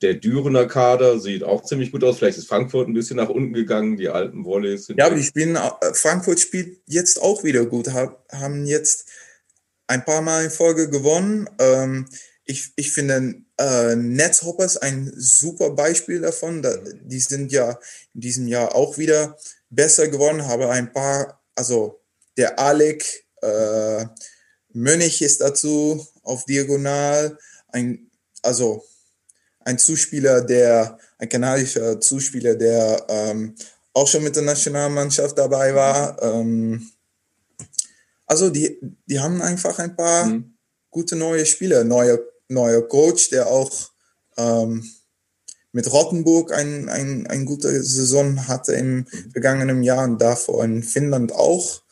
der Dürener Kader sieht auch ziemlich gut aus. Vielleicht ist Frankfurt ein bisschen nach unten gegangen. Die alten Volleys sind. Ja, aber ich bin, äh, Frankfurt spielt jetzt auch wieder gut. Haben jetzt ein paar Mal in Folge gewonnen. Ähm, ich, ich finde äh, Netzhoppers ein super Beispiel davon. Da, die sind ja in diesem Jahr auch wieder besser geworden. Habe ein paar, also der Alec äh, Mönch ist dazu auf Diagonal. Ein, also ein Zuspieler, der, ein kanadischer Zuspieler, der ähm, auch schon mit der Nationalmannschaft dabei war. Ähm, also die, die haben einfach ein paar mhm. gute neue Spieler, neuer neuer Coach, der auch ähm, mit Rottenburg ein, ein, ein gute Saison hatte im mhm. vergangenen Jahr und davor in Finnland auch.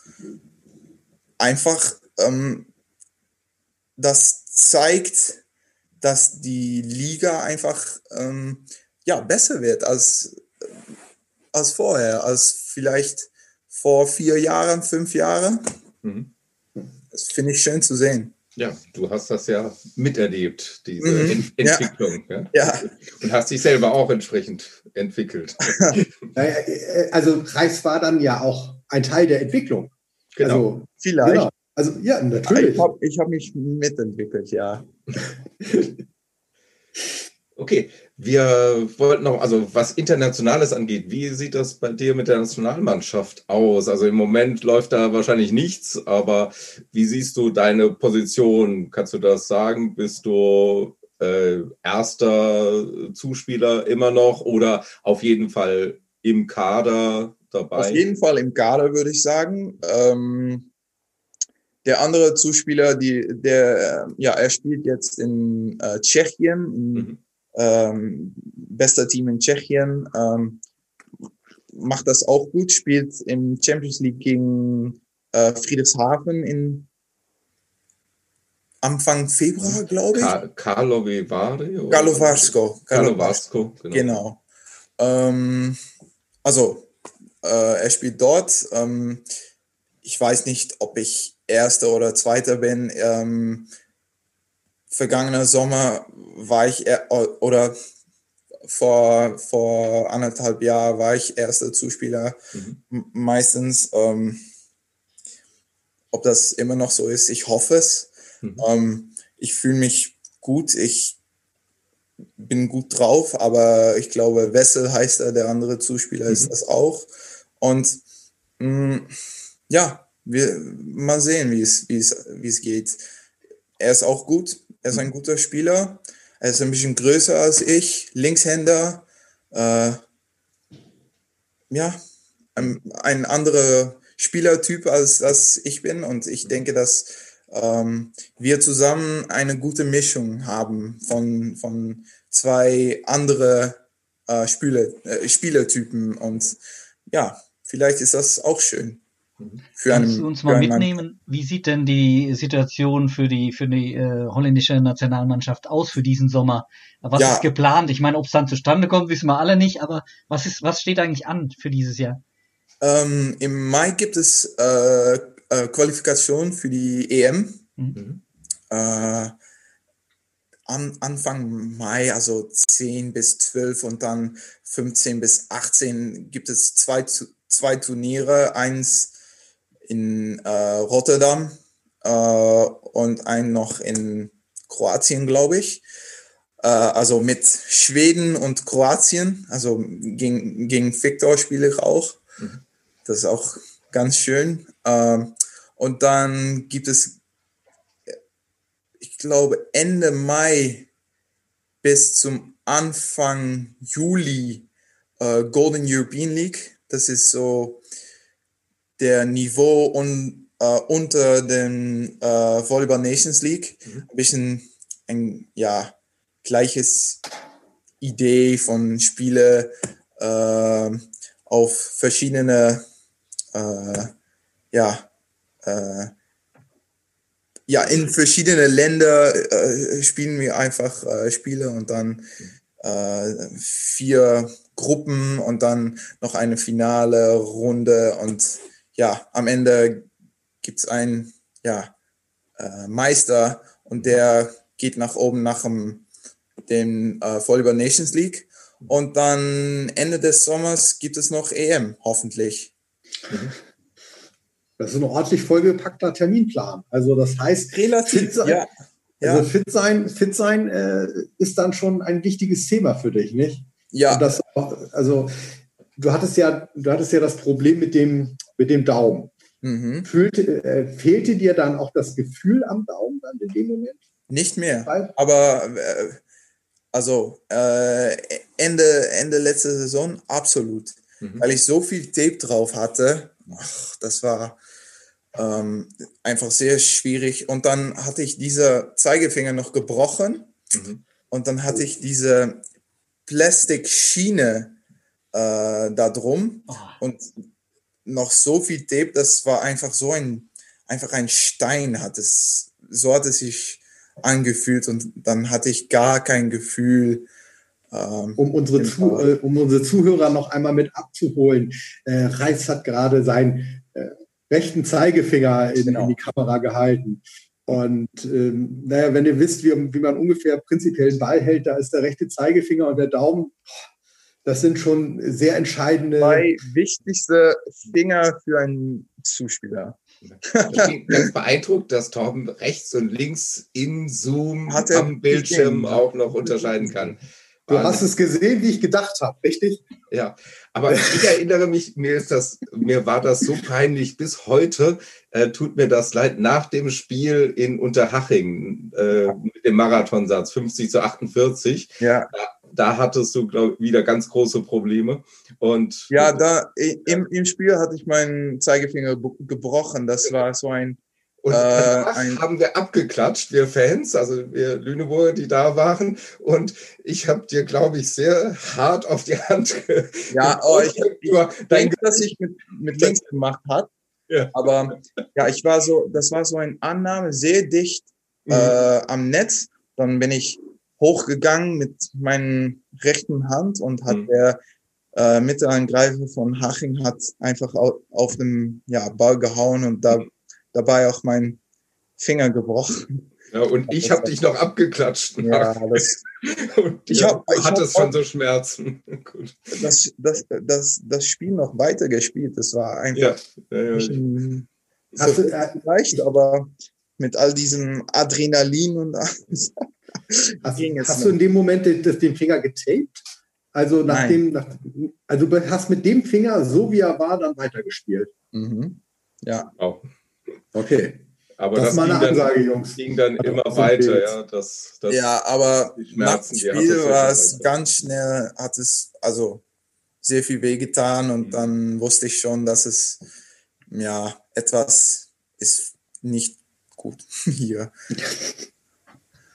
Einfach, ähm, das zeigt, dass die Liga einfach ähm, ja, besser wird als, als vorher, als vielleicht vor vier Jahren, fünf Jahren. Mhm. Das finde ich schön zu sehen. Ja, du hast das ja miterlebt, diese mhm. Ent Entwicklung. Ja. ja. Und hast dich selber auch entsprechend entwickelt. *laughs* Äh, also Reis war dann ja auch ein Teil der Entwicklung. Genau. Also, Vielleicht. Genau. Also ja, natürlich. Ich habe hab mich mitentwickelt, ja. *laughs* okay, wir wollten noch, also was Internationales angeht, wie sieht das bei dir mit der Nationalmannschaft aus? Also im Moment läuft da wahrscheinlich nichts, aber wie siehst du deine Position? Kannst du das sagen? Bist du äh, erster Zuspieler immer noch oder auf jeden Fall im Kader dabei? Auf jeden Fall im Kader, würde ich sagen. Ähm der andere Zuspieler, die, der, ja, er spielt jetzt in äh, Tschechien, in, mhm. Ähm, bester Team in Tschechien, ähm, macht das auch gut, spielt im Champions League gegen äh, Friedrichshafen in Anfang Februar, glaube ich. Ka Karlovy Vary? Karlovarsko. Karlovarsko, genau. genau. Ähm, also, äh, er spielt dort. Ähm, ich weiß nicht, ob ich Erster oder Zweiter bin. Ähm, vergangener Sommer war ich, er, oder vor, vor anderthalb Jahren war ich erster Zuspieler. Mhm. Meistens, ähm, ob das immer noch so ist, ich hoffe es. Mhm. Ähm, ich fühle mich gut, ich bin gut drauf, aber ich glaube, Wessel heißt er, der andere Zuspieler mhm. ist das auch. Und mh, mm, ja, wir mal sehen, wie es, wie es, wie es geht. Er ist auch gut, er ist ein guter Spieler. Er ist ein bisschen größer als ich, Linkshänder. Äh, ja, ein, ein anderer Spielertyp als das ich bin und ich denke, dass ähm, wir zusammen eine gute Mischung haben von, von zwei andere äh, Spiele, äh, Spielertypen und ja, vielleicht ist das auch schön. Für Kannst einen, du uns mal mitnehmen, wie sieht denn die Situation für die, für die äh, holländische Nationalmannschaft aus für diesen Sommer? Was ja. ist geplant? Ich meine, ob es dann zustande kommt, wissen wir alle nicht, aber was ist, was steht eigentlich an für dieses Jahr? Ähm, Im Mai gibt es äh, äh, Qualifikation für die EM. Mhm. Äh, an, Anfang Mai, also 10 bis 12 und dann 15 bis 18 gibt es zwei, zwei Turniere. Eins in äh, Rotterdam äh, und ein noch in Kroatien, glaube ich. Äh, also mit Schweden und Kroatien. Also gegen, gegen Victor spiele ich auch. Mhm. Das ist auch ganz schön. Ähm, und dann gibt es, ich glaube, Ende Mai bis zum Anfang Juli äh, Golden European League. Das ist so der Niveau un, äh, unter dem äh, Volleyball Nations League. Mhm. Ein bisschen ein ja, gleiches Idee von Spiele äh, auf verschiedene äh, ja, äh, ja, in verschiedene Länder äh, spielen wir einfach Spiele und dann vier Gruppen und dann noch eine finale Runde und ja, am Ende gibt es einen ja, äh, Meister und der geht nach oben nach dem, dem äh, Volleyball Nations League und dann Ende des Sommers gibt es noch EM, hoffentlich. Mhm. Das ist ein ordentlich vollgepackter Terminplan. Also das heißt, relativ fit sein, ja. Also ja. fit sein, fit sein äh, ist dann schon ein wichtiges Thema für dich, nicht? Ja. Auch, also du hattest ja, du hattest ja das Problem mit dem, mit dem Daumen. Mhm. Fühlte, äh, fehlte dir dann auch das Gefühl am Daumen dann in dem Moment? Nicht mehr. Aber äh, also äh, Ende, Ende letzte Saison absolut. Mhm. Weil ich so viel Tape drauf hatte. Ach, das war ähm, einfach sehr schwierig. Und dann hatte ich dieser Zeigefinger noch gebrochen mhm. und dann hatte ich diese Plastikschiene äh, da drum oh. und noch so viel Tape, das war einfach so ein, einfach ein Stein hat es, so hat es sich angefühlt und dann hatte ich gar kein Gefühl, ähm, um unsere, Zu, äh, um unsere Zuhörer noch einmal mit abzuholen. Äh, Reis hat gerade sein äh, rechten Zeigefinger in, genau. in, die Kamera gehalten. Und ähm, naja, wenn ihr wisst, wie, wie man ungefähr prinzipiell einen Ball hält, da ist der rechte Zeigefinger und der Daumen, das sind schon sehr entscheidende. Zwei wichtigste Finger für einen Zuspieler. Ich bin ganz beeindruckt, dass Torben rechts und links in Zoom am Bildschirm auch noch unterscheiden kann. Du hast es gesehen, wie ich gedacht habe, richtig? Ja, aber ich erinnere mich, mir ist das, mir war das so peinlich. Bis heute äh, tut mir das leid. Nach dem Spiel in Unterhaching äh, mit dem Marathonsatz 50 zu 48, ja. da, da hattest du, glaube ich, wieder ganz große Probleme. Und ja, da im, im Spiel hatte ich meinen Zeigefinger gebrochen. Das war so ein und äh, haben wir abgeklatscht, wir Fans, also wir Lüneburger, die da waren. Und ich habe dir, glaube ich, sehr hart auf die Hand Ja, oh, ich, ich denke, dass ich mit, mit links gemacht hat. Ja. Aber ja, ich war so, das war so ein Annahme, sehr dicht mhm. äh, am Netz. Dann bin ich hochgegangen mit meinen rechten Hand und hat mhm. der äh, Mittelangreifer von Haching hat einfach auf, auf den ja, Ball gehauen und da dabei auch meinen Finger gebrochen. Ja, und ich habe dich noch abgeklatscht. Ja, das, *laughs* und ich hab, ich hatte schon so Schmerzen. *laughs* Gut. Das, das, das, das Spiel noch weiter gespielt. Das war einfach ja, ja, ja. so leicht, aber mit all diesem Adrenalin und *laughs* alles. Hast, hast du in dem Moment den, den Finger getaped? Also nachdem, nach, also du hast mit dem Finger, so wie er war, dann weitergespielt. Mhm. Ja. Wow. Okay. Aber das, das ging, Ansage, dann, Jungs. ging dann immer weiter, ja. Das, das ja, aber nach dem Spiel war es ganz schnell, hat es also sehr viel wehgetan und mhm. dann wusste ich schon, dass es ja etwas ist nicht gut *laughs* hier. *laughs*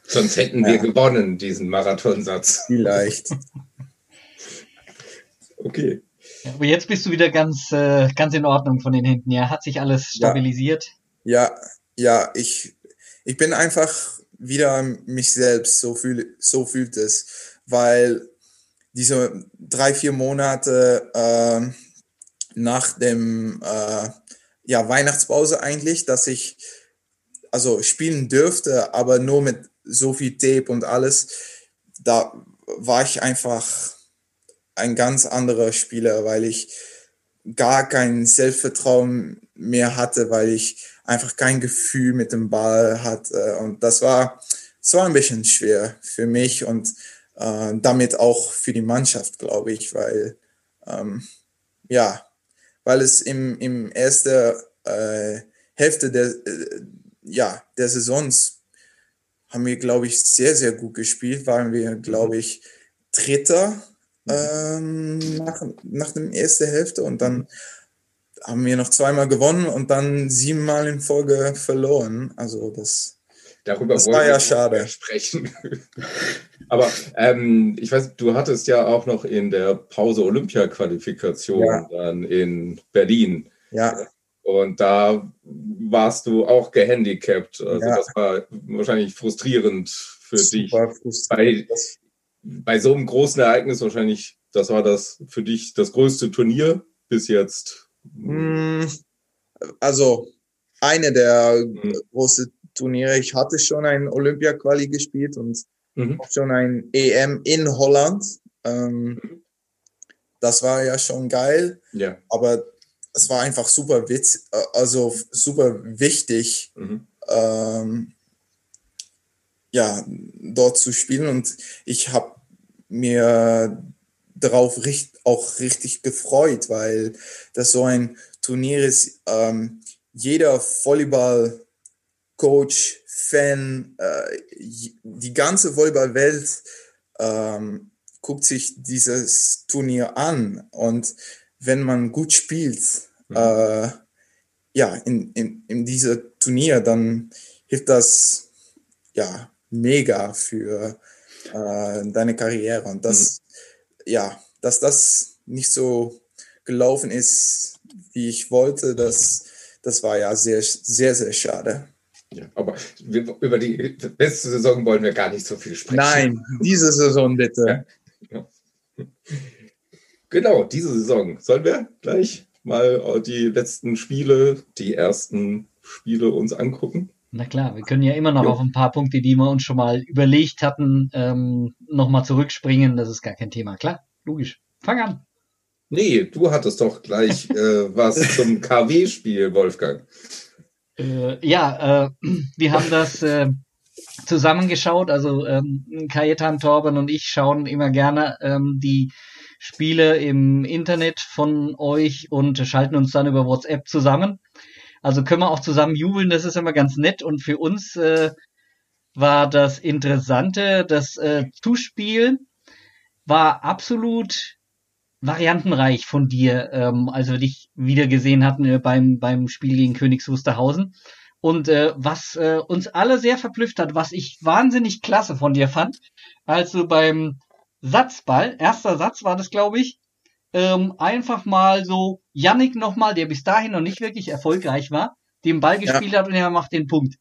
Sonst hätten wir gewonnen, diesen Marathonsatz. Vielleicht. *laughs* okay. Aber jetzt bist du wieder ganz, äh, ganz in Ordnung von den Händen. Ja, hat sich alles stabilisiert? Ja, ja, ja ich, ich bin einfach wieder mich selbst, so, fühl, so fühlt es, weil diese drei, vier Monate äh, nach dem äh, ja, Weihnachtspause eigentlich, dass ich also spielen dürfte, aber nur mit so viel Tape und alles, da war ich einfach ein ganz anderer Spieler, weil ich gar kein Selbstvertrauen mehr hatte, weil ich einfach kein Gefühl mit dem Ball hatte. Und das war, das ein bisschen schwer für mich und äh, damit auch für die Mannschaft, glaube ich, weil, ähm, ja, weil es im, im ersten äh, Hälfte der, äh, ja, der Saisons haben wir, glaube ich, sehr, sehr gut gespielt, waren wir, glaube ich, Dritter ähm, nach, nach der ersten Hälfte und dann haben wir noch zweimal gewonnen und dann siebenmal in Folge verloren. Also das, Darüber das war ja schade. Sprechen. *laughs* Aber ähm, ich weiß, du hattest ja auch noch in der Pause Olympia-Qualifikation ja. dann in Berlin. Ja. Und da warst du auch gehandicapt. Also ja. das war wahrscheinlich frustrierend für dich. Frustrierend. Bei, bei so einem großen Ereignis wahrscheinlich, das war das für dich das größte Turnier bis jetzt. Hm, also eine der mhm. großen Turniere. Ich hatte schon ein Olympia-Quali gespielt und mhm. schon ein EM in Holland. Ähm, mhm. Das war ja schon geil. Ja. Aber es war einfach super witz, äh, also super wichtig, mhm. ähm, ja, dort zu spielen. Und ich habe mir darauf richt, auch richtig gefreut, weil das so ein Turnier ist. Ähm, jeder Volleyball-Coach, Fan, äh, die ganze Volleyball-Welt ähm, guckt sich dieses Turnier an. Und wenn man gut spielt, mhm. äh, ja, in, in, in diese Turnier, dann hilft das ja mega für äh, deine Karriere. Und das, mhm. ja, dass das nicht so gelaufen ist, wie ich wollte, das, das war ja sehr, sehr, sehr schade. Ja, aber wir, über die letzte Saison wollen wir gar nicht so viel sprechen. Nein, diese Saison bitte. Ja. Genau, diese Saison. Sollen wir gleich mal die letzten Spiele, die ersten Spiele uns angucken? Na klar, wir können ja immer noch jo. auf ein paar Punkte, die wir uns schon mal überlegt hatten, ähm, nochmal zurückspringen. Das ist gar kein Thema. Klar, logisch. Fang an. Nee, du hattest doch gleich *laughs* äh, was zum KW-Spiel, Wolfgang. Äh, ja, äh, *clears throat* wir haben das äh, zusammengeschaut. Also ähm, Kajetan, Torben und ich schauen immer gerne ähm, die Spiele im Internet von euch und schalten uns dann über WhatsApp zusammen. Also können wir auch zusammen jubeln, das ist immer ganz nett. Und für uns äh, war das Interessante, das äh, Zuspiel war absolut variantenreich von dir, ähm, als wir dich wieder gesehen hatten äh, beim, beim Spiel gegen Königs Wusterhausen. Und äh, was äh, uns alle sehr verblüfft hat, was ich wahnsinnig klasse von dir fand, als du beim Satzball, erster Satz war das, glaube ich, ähm, einfach mal so Yannick nochmal, der bis dahin noch nicht wirklich erfolgreich war, den Ball gespielt ja. hat und er macht den Punkt.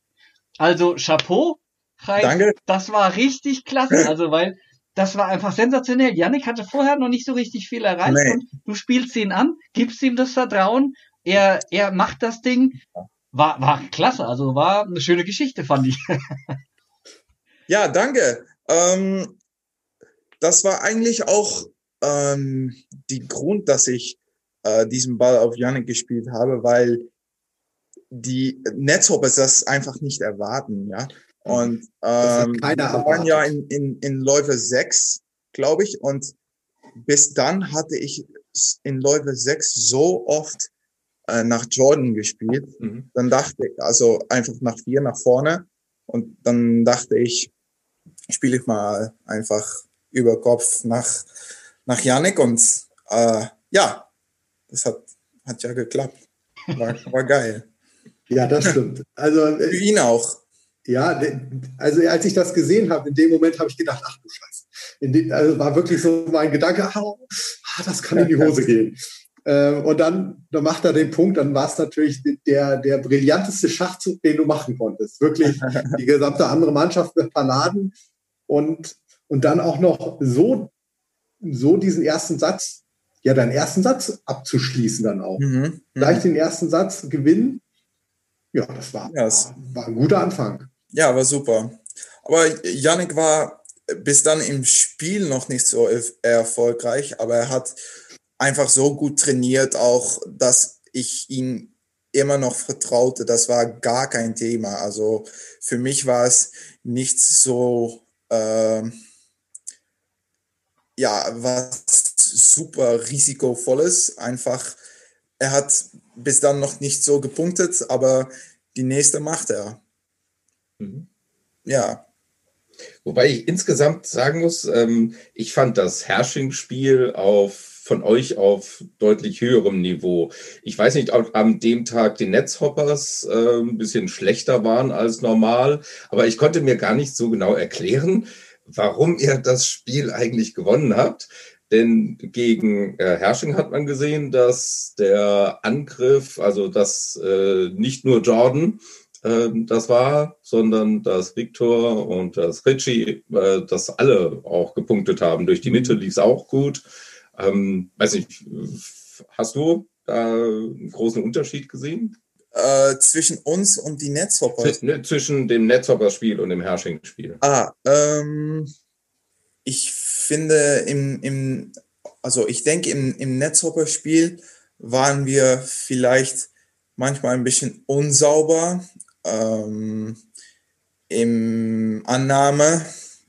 Also Chapeau, Reis, Danke. das war richtig klasse, also weil das war einfach sensationell. Yannick hatte vorher noch nicht so richtig viel erreicht nee. und du spielst ihn an, gibst ihm das Vertrauen, er, er macht das Ding. War, war klasse, also war eine schöne Geschichte, fand ich. *laughs* ja, danke. Ähm, das war eigentlich auch ähm, die Grund, dass ich äh, diesen Ball auf Yannick gespielt habe, weil die Netzhoppers das einfach nicht erwarten, ja. Mhm. Und ähm, wir waren ja in, in, in Läufe 6, glaube ich, und bis dann hatte ich in Läufe 6 so oft äh, nach Jordan gespielt. Mhm. Dann dachte ich, also einfach nach vier nach vorne. Und dann dachte ich, spiele ich mal einfach über Kopf nach nach Janik und äh, ja, das hat, hat ja geklappt. War, *laughs* war geil. Ja, das stimmt. Also, Für ihn auch. Ja, also als ich das gesehen habe, in dem Moment habe ich gedacht, ach du Scheiße. Dem, also war wirklich so mein Gedanke, ah, das kann in die Hose gehen. Äh, und dann, dann macht er den Punkt, dann war es natürlich der, der brillanteste Schachzug, den du machen konntest. Wirklich *laughs* die gesamte andere Mannschaft verladen und, und dann auch noch so, so diesen ersten Satz, ja, deinen ersten Satz abzuschließen dann auch. Mhm. mhm. Gleich den ersten Satz gewinnen. Ja, das war, ja, war, war ein guter Anfang. Ja, war super. Aber Yannick war bis dann im Spiel noch nicht so erfolgreich, aber er hat einfach so gut trainiert, auch dass ich ihn immer noch vertraute. Das war gar kein Thema. Also für mich war es nicht so, äh, ja, was super risikovolles. Einfach, er hat bis dann noch nicht so gepunktet, aber die nächste macht er. Mhm. Ja. Wobei ich insgesamt sagen muss, ähm, ich fand das Herrsching-Spiel auf von euch auf deutlich höherem Niveau. Ich weiß nicht, ob an dem Tag die Netzhoppers äh, ein bisschen schlechter waren als normal, aber ich konnte mir gar nicht so genau erklären, warum ihr das Spiel eigentlich gewonnen habt. Denn gegen äh, Herrsching hat man gesehen, dass der Angriff, also dass äh, nicht nur Jordan äh, das war, sondern dass Victor und das Richie, äh, dass alle auch gepunktet haben. Durch die Mitte lief es auch gut. Ähm, weiß nicht, hast du da einen großen Unterschied gesehen? Äh, zwischen uns und die Netzhopper? Ne, zwischen dem Netzhopper-Spiel und dem Herrsching-Spiel. Ah, ähm, ich finde im, im also ich denke im, im Netzhopper-Spiel waren wir vielleicht manchmal ein bisschen unsauber ähm, im Annahme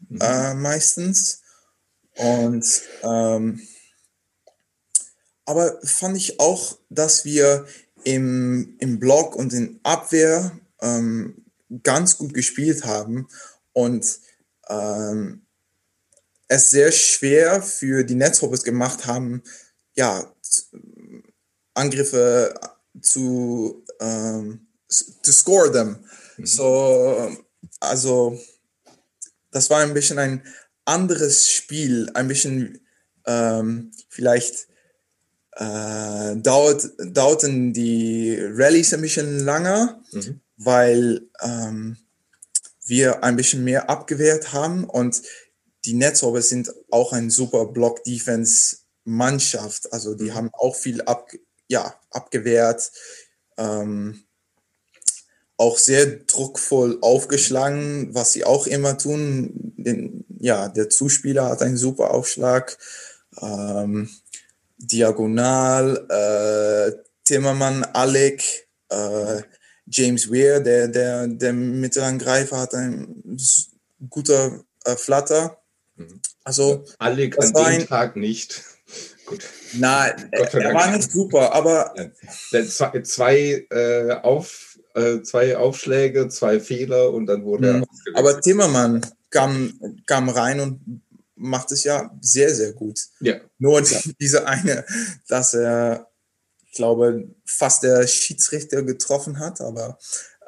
mhm. äh, meistens und ähm, aber fand ich auch, dass wir im, im Block und in Abwehr ähm, ganz gut gespielt haben und ähm, es sehr schwer für die Netzhoppers gemacht haben, ja, Angriffe zu, ähm, to score them. Mhm. So, also, das war ein bisschen ein anderes Spiel, ein bisschen ähm, vielleicht äh, dauert, dauerten die Rallyes ein bisschen länger, mhm. weil ähm, wir ein bisschen mehr abgewehrt haben und die Netzhopper sind auch ein super Block-Defense-Mannschaft. Also die mhm. haben auch viel ab, ja, abgewehrt, ähm, auch sehr druckvoll aufgeschlagen, was sie auch immer tun. Den, ja, der Zuspieler hat einen super Aufschlag. Ähm, Diagonal, äh, Timmermann, Alec, äh, James Weir, der, der, der Mittelangreifer, hat einen guter äh, Flatter. Mhm. Also, Alec an dem Tag nicht. *laughs* Gut. Nein, *laughs* er war nicht super, aber. *laughs* Zwei, zwei, äh, auf, äh, zwei Aufschläge, zwei Fehler und dann wurde mhm. er. Aber Timmermann kam, kam rein und macht es ja sehr, sehr gut. Ja. Nur diese eine, dass er, ich glaube, fast der Schiedsrichter getroffen hat, aber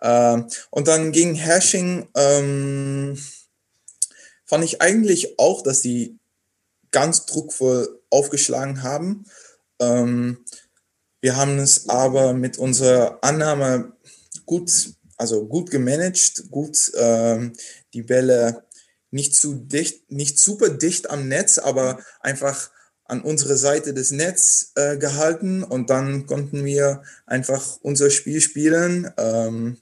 äh, und dann gegen Hersching ähm, fand ich eigentlich auch, dass die ganz druckvoll aufgeschlagen haben. Ähm, wir haben es aber mit unserer Annahme gut, also gut gemanagt, gut ähm, die Bälle nicht zu dicht, nicht super dicht am Netz, aber einfach an unsere Seite des Netz äh, gehalten und dann konnten wir einfach unser Spiel spielen. Ähm,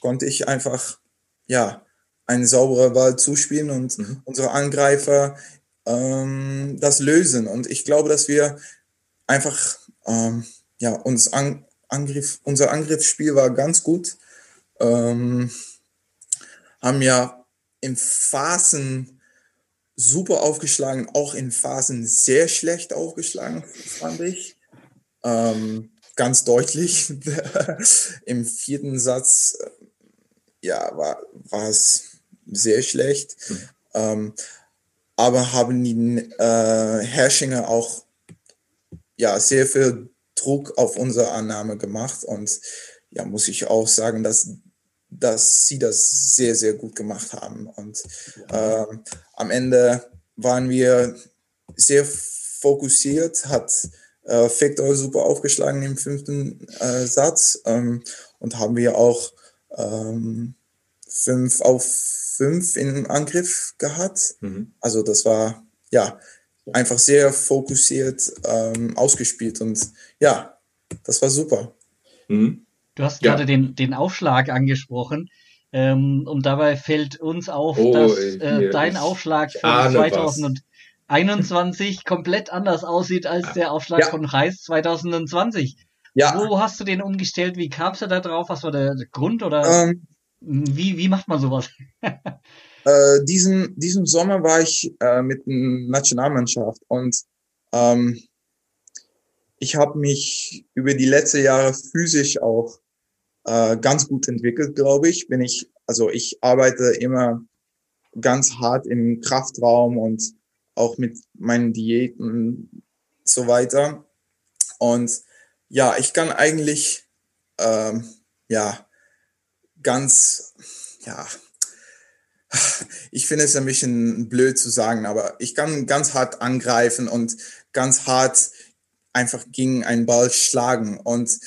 konnte ich einfach, ja, einen sauberen Ball zuspielen und mhm. unsere Angreifer ähm, das lösen. Und ich glaube, dass wir einfach, ähm, ja, uns an, Angriff, unser Angriffsspiel war ganz gut. Ähm, haben ja in Phasen super aufgeschlagen, auch in Phasen sehr schlecht aufgeschlagen, fand ich. Ähm, ganz deutlich. *laughs* Im vierten Satz, äh, ja, war, es sehr schlecht. Ähm, aber haben die äh, Herrschinger auch ja, sehr viel Druck auf unsere Annahme gemacht und ja, muss ich auch sagen, dass, dass sie das sehr, sehr gut gemacht haben. Und äh, am Ende waren wir sehr fokussiert, hat äh, Victor super aufgeschlagen im fünften äh, Satz ähm, und haben wir auch ähm, fünf auf fünf im Angriff gehabt. Mhm. Also das war ja einfach sehr fokussiert ähm, ausgespielt und ja, das war super. Mhm. Du hast ja. gerade den, den Aufschlag angesprochen. Ähm, und dabei fällt uns auf, oh, dass äh, dein Aufschlag von 2021 was. komplett anders aussieht als der Aufschlag ja. von Reis 2020. Ja. Wo hast du den umgestellt? Wie kamst du da drauf? Was war der Grund oder ähm, wie, wie macht man sowas? *laughs* äh, diesen, diesen Sommer war ich äh, mit der Nationalmannschaft und ähm, ich habe mich über die letzten Jahre physisch auch äh, ganz gut entwickelt, glaube ich. Bin ich, also ich arbeite immer ganz hart im Kraftraum und auch mit meinen Diäten so weiter. Und ja, ich kann eigentlich ähm, ja ganz ja ich finde es ein bisschen blöd zu sagen, aber ich kann ganz hart angreifen und ganz hart einfach gegen einen Ball schlagen und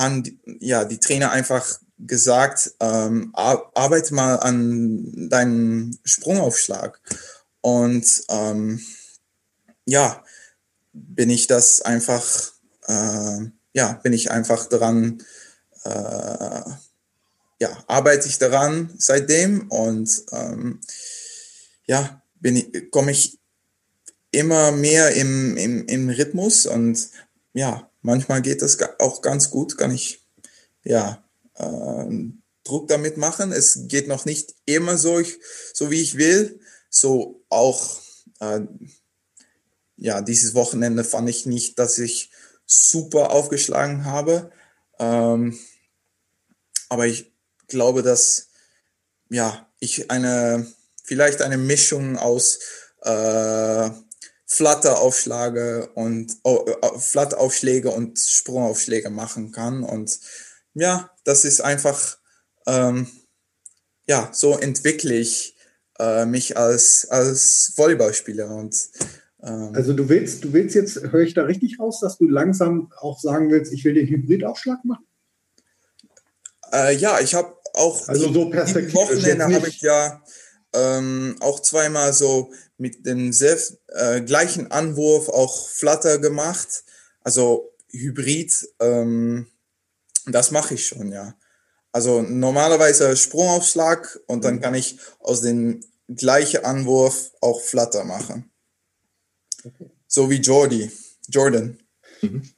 haben ja die Trainer einfach gesagt, ähm, arbeite mal an deinem Sprungaufschlag. Und ähm, ja bin ich das einfach äh, ja bin ich einfach dran äh, ja arbeite ich daran seitdem und ähm, ja bin ich komme ich immer mehr im, im, im Rhythmus und ja, manchmal geht das auch ganz gut, kann ich ja äh, Druck damit machen. Es geht noch nicht immer so, so wie ich will. So auch äh, ja, dieses Wochenende fand ich nicht, dass ich super aufgeschlagen habe. Ähm, aber ich glaube, dass ja, ich eine vielleicht eine Mischung aus äh, Flatteraufschläge und oh, äh, Flatteraufschläge und Sprungaufschläge machen kann. Und ja, das ist einfach, ähm, ja, so entwickle ich äh, mich als, als Volleyballspieler. Und, ähm, also du willst, du willst jetzt, höre ich da richtig raus, dass du langsam auch sagen willst, ich will den Hybridaufschlag machen? Äh, ja, ich habe auch also so Wochenende habe ich ja ähm, auch zweimal so mit dem selbst, äh, gleichen Anwurf auch Flutter gemacht. Also Hybrid, ähm, das mache ich schon, ja. Also normalerweise Sprungaufschlag und dann mhm. kann ich aus dem gleichen Anwurf auch Flutter machen. Okay. So wie Jordi, Jordan. Mhm.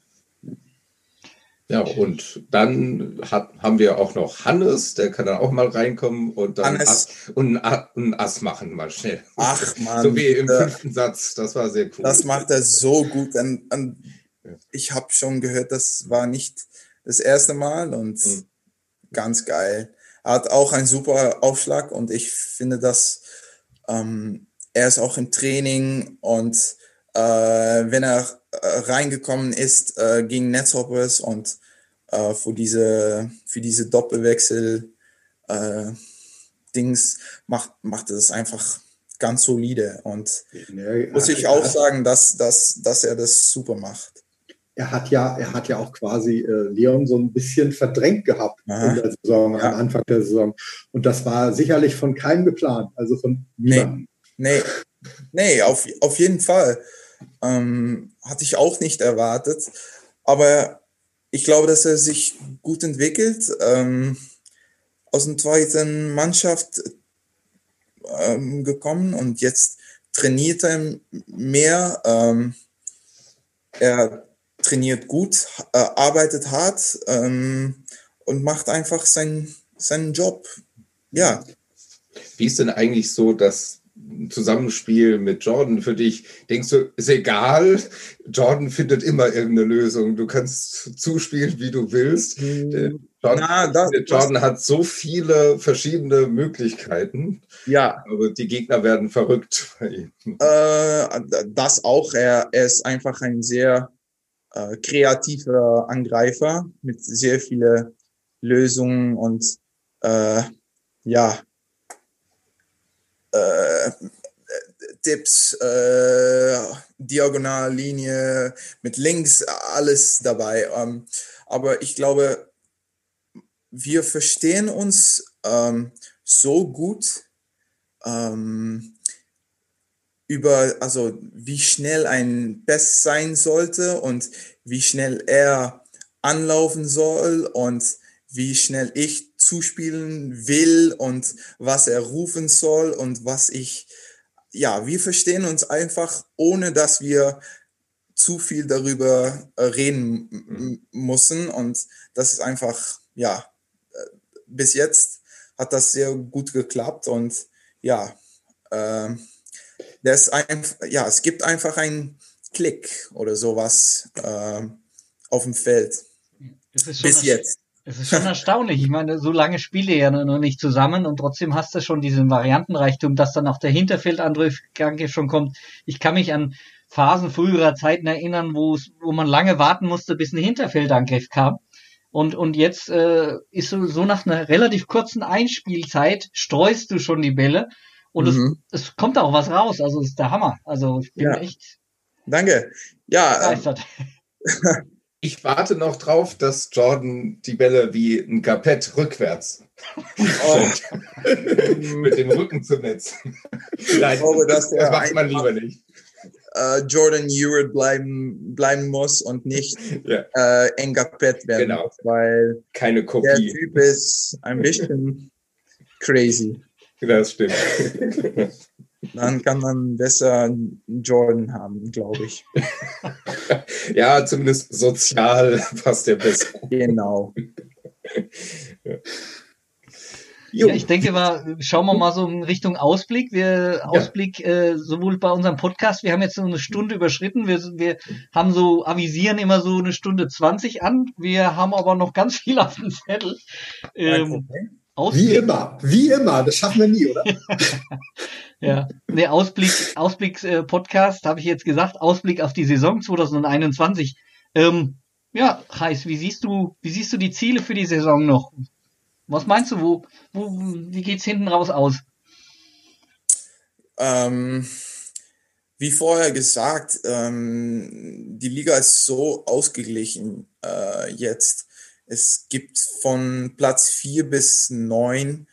Ja, und dann hat, haben wir auch noch Hannes, der kann dann auch mal reinkommen und dann Ass, und ein Ass machen mal schnell. Ach man. *laughs* So wie im fünften Satz, das war sehr cool. Das macht er so gut. Und, und ich habe schon gehört, das war nicht das erste Mal und mhm. ganz geil. Er hat auch einen super Aufschlag und ich finde, dass ähm, er ist auch im Training und äh, wenn er äh, reingekommen ist äh, gegen Netzhoppers und äh, für diese, für diese Doppelwechsel äh, Dings macht, macht es einfach ganz solide. Und ja, muss ich auch sagen, dass, dass, dass er das super macht. Er hat ja, er hat ja auch quasi äh, Leon so ein bisschen verdrängt gehabt Aha. in der Saison, ja. am Anfang der Saison. Und das war sicherlich von keinem geplant, also von niemandem. Nee, nee, nee auf, auf jeden Fall. Ähm, hatte ich auch nicht erwartet. Aber ich glaube, dass er sich gut entwickelt. Ähm, aus der zweiten Mannschaft ähm, gekommen und jetzt trainiert er mehr. Ähm, er trainiert gut, äh, arbeitet hart ähm, und macht einfach sein, seinen Job. Ja. Wie ist denn eigentlich so, dass Zusammenspiel mit Jordan für dich? Denkst du, ist egal, Jordan findet immer irgendeine Lösung. Du kannst zuspielen, wie du willst. Hm. Jordan, Na, das, Jordan das, hat so viele verschiedene Möglichkeiten. Ja. Aber die Gegner werden verrückt bei ihm. Äh, das auch. Er, er ist einfach ein sehr äh, kreativer Angreifer mit sehr vielen Lösungen und äh, ja, äh, Tipps, äh, Diagonallinie mit links, alles dabei. Ähm, aber ich glaube, wir verstehen uns ähm, so gut ähm, über, also wie schnell ein Best sein sollte und wie schnell er anlaufen soll und wie schnell ich zuspielen will und was er rufen soll und was ich, ja, wir verstehen uns einfach, ohne dass wir zu viel darüber äh, reden müssen und das ist einfach, ja, äh, bis jetzt hat das sehr gut geklappt und ja, äh, das einfach, ja, es gibt einfach einen Klick oder sowas äh, auf dem Feld. Bis jetzt. Es ist schon erstaunlich. Ich meine, so lange spiele ja noch nicht zusammen und trotzdem hast du schon diesen Variantenreichtum, dass dann auch der Hinterfeldangriff schon kommt. Ich kann mich an Phasen früherer Zeiten erinnern, wo es, wo man lange warten musste, bis ein Hinterfeldangriff kam. Und, und jetzt äh, ist so, so nach einer relativ kurzen Einspielzeit streust du schon die Bälle und mhm. es, es kommt auch was raus. Also ist der Hammer. Also ich bin ja. echt. Danke. Ja. Begeistert. Ähm, *laughs* ich warte noch drauf, dass Jordan die Bälle wie ein Kapett rückwärts *laughs* oh. *laughs* mit dem Rücken zum Netz. Nein, ich glaube, das, das macht man lieber nicht. Uh, Jordan Ewart bleiben, bleiben muss und nicht ja. ein Kapett werden genau. weil keine Kopie. Der Typ ist ein bisschen *laughs* crazy. Das stimmt. Dann kann man besser Jordan haben, glaube ich. *laughs* ja, zumindest sozial *laughs* passt der besser. Genau. Ja, ich denke mal, schauen wir mal so in Richtung Ausblick. Wir ja. Ausblick äh, sowohl bei unserem Podcast, wir haben jetzt so eine Stunde überschritten. Wir, wir haben so avisieren immer so eine Stunde 20 an. Wir haben aber noch ganz viel auf dem Zettel. Ähm, Ausblick. Wie immer, wie immer, das schaffen wir nie, oder? *laughs* ja, nee, Ausblick, Ausblick äh, Podcast habe ich jetzt gesagt, Ausblick auf die Saison 2021. Ähm, ja, heiß, wie siehst du, wie siehst du die Ziele für die Saison noch? Was meinst du, wo, wo wie geht's hinten raus aus? Ähm, wie vorher gesagt, ähm, die Liga ist so ausgeglichen äh, jetzt es gibt von Platz 4 bis 9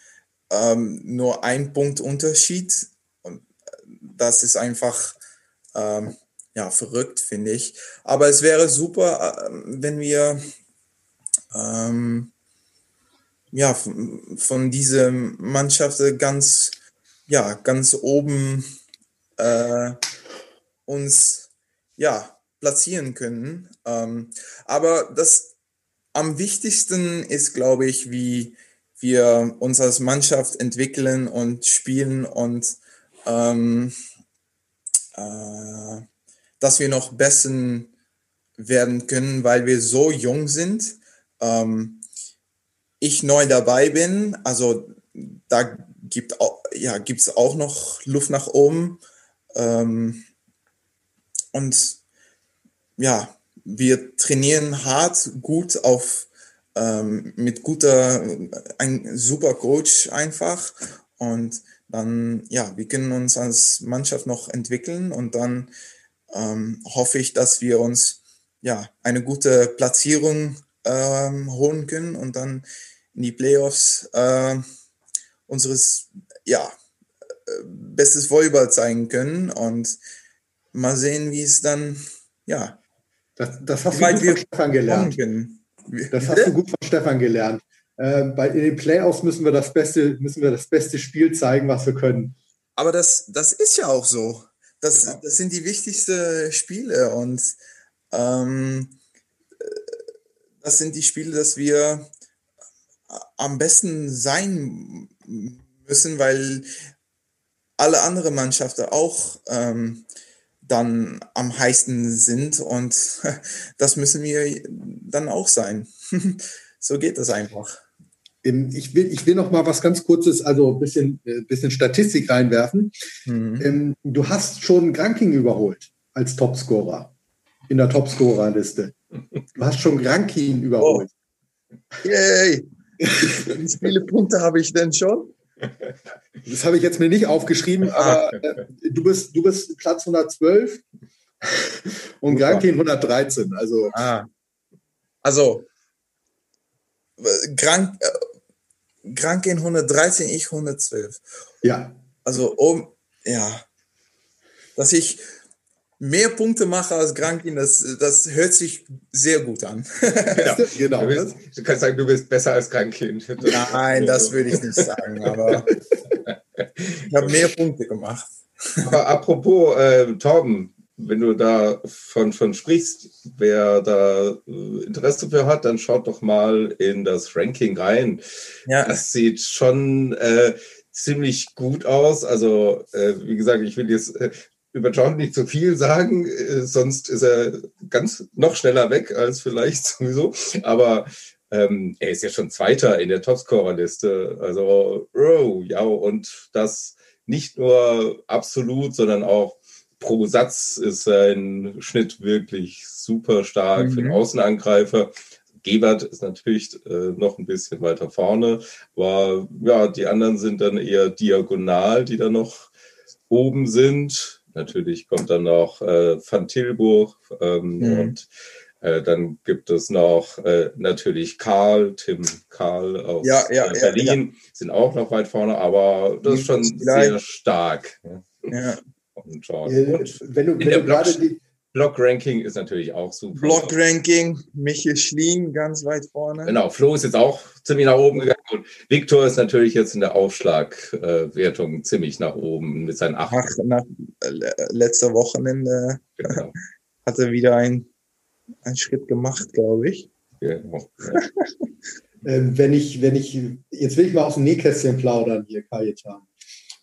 ähm, nur ein Punkt Unterschied. Und das ist einfach ähm, ja, verrückt, finde ich. Aber es wäre super, äh, wenn wir ähm, ja, von, von dieser Mannschaft ganz, ja, ganz oben äh, uns ja, platzieren können. Ähm, aber das am wichtigsten ist, glaube ich, wie wir uns als Mannschaft entwickeln und spielen und ähm, äh, dass wir noch besser werden können, weil wir so jung sind. Ähm, ich neu dabei bin, also da gibt ja, gibt's auch noch Luft nach oben. Ähm, und ja, wir trainieren hart, gut auf ähm, mit guter, ein super Coach einfach. Und dann, ja, wir können uns als Mannschaft noch entwickeln und dann ähm, hoffe ich, dass wir uns ja eine gute Platzierung ähm, holen können und dann in die Playoffs äh, unseres ja äh, bestes Volleyball zeigen können. Und mal sehen, wie es dann ja das, das hast du gut von Stefan gelernt. Das hast du gut von Stefan gelernt. Äh, bei, in den Playoffs müssen wir, das beste, müssen wir das beste Spiel zeigen, was wir können. Aber das, das ist ja auch so. Das, ja. das sind die wichtigsten Spiele und ähm, das sind die Spiele, dass wir am besten sein müssen, weil alle anderen Mannschaften auch ähm, dann am heißesten sind und *laughs* das müssen wir dann auch sein. *laughs* so geht das einfach. Ich will, ich will noch mal was ganz Kurzes, also ein bisschen, äh, bisschen Statistik reinwerfen. Mhm. Ähm, du hast schon Ranking überholt als Topscorer in der Topscorer-Liste. Du hast schon Ranking überholt. Oh. Yay! *laughs* Wie viele Punkte habe ich denn schon? Das habe ich jetzt mir nicht aufgeschrieben, aber äh, du, bist, du bist Platz 112 *laughs* und Grankin 113. Also, ah. also Grank, äh, Grankin 113, ich 112. Ja. Also, um, ja, dass ich mehr Punkte mache als Grankin, das, das hört sich sehr gut an. genau. *laughs* genau. Du, bist, du, kannst sagen, du bist besser als Grankin. Nein, das würde ich nicht sagen, aber ich habe mehr Punkte gemacht. Aber apropos, äh, Torben, wenn du da von, von sprichst, wer da äh, Interesse für hat, dann schaut doch mal in das Ranking rein. Ja. Das sieht schon äh, ziemlich gut aus. Also, äh, wie gesagt, ich will jetzt äh, über John nicht zu viel sagen, äh, sonst ist er ganz noch schneller weg als vielleicht *laughs* sowieso. Aber ähm, er ist ja schon Zweiter in der Topscorer-Liste. Also, oh, ja, und das nicht nur absolut, sondern auch pro Satz ist sein Schnitt wirklich super stark mhm. für den mhm. Außenangreifer. Gebert ist natürlich äh, noch ein bisschen weiter vorne, aber ja, die anderen sind dann eher diagonal, die da noch oben sind. Natürlich kommt dann noch äh, Van Tilburg ähm, mhm. und äh, dann gibt es noch äh, natürlich Karl, Tim Karl aus ja, ja, äh, Berlin, ja, sind auch noch weit vorne, aber das ist schon sehr stark. Ja. Und, John. Und wenn du, wenn du gerade die Block-Ranking ist natürlich auch super. Block-Ranking, Michael Schlien ganz weit vorne. Genau, Flo ist jetzt auch ziemlich nach oben gegangen und Viktor ist natürlich jetzt in der Aufschlagwertung ziemlich nach oben mit seinen acht. Ach, nach äh, letzter Wochenende genau. *laughs* hat er wieder einen, einen Schritt gemacht, glaube ich. Genau. *laughs* Ähm, wenn ich, wenn ich, jetzt will ich mal aus dem Nähkästchen plaudern hier, Kajetan.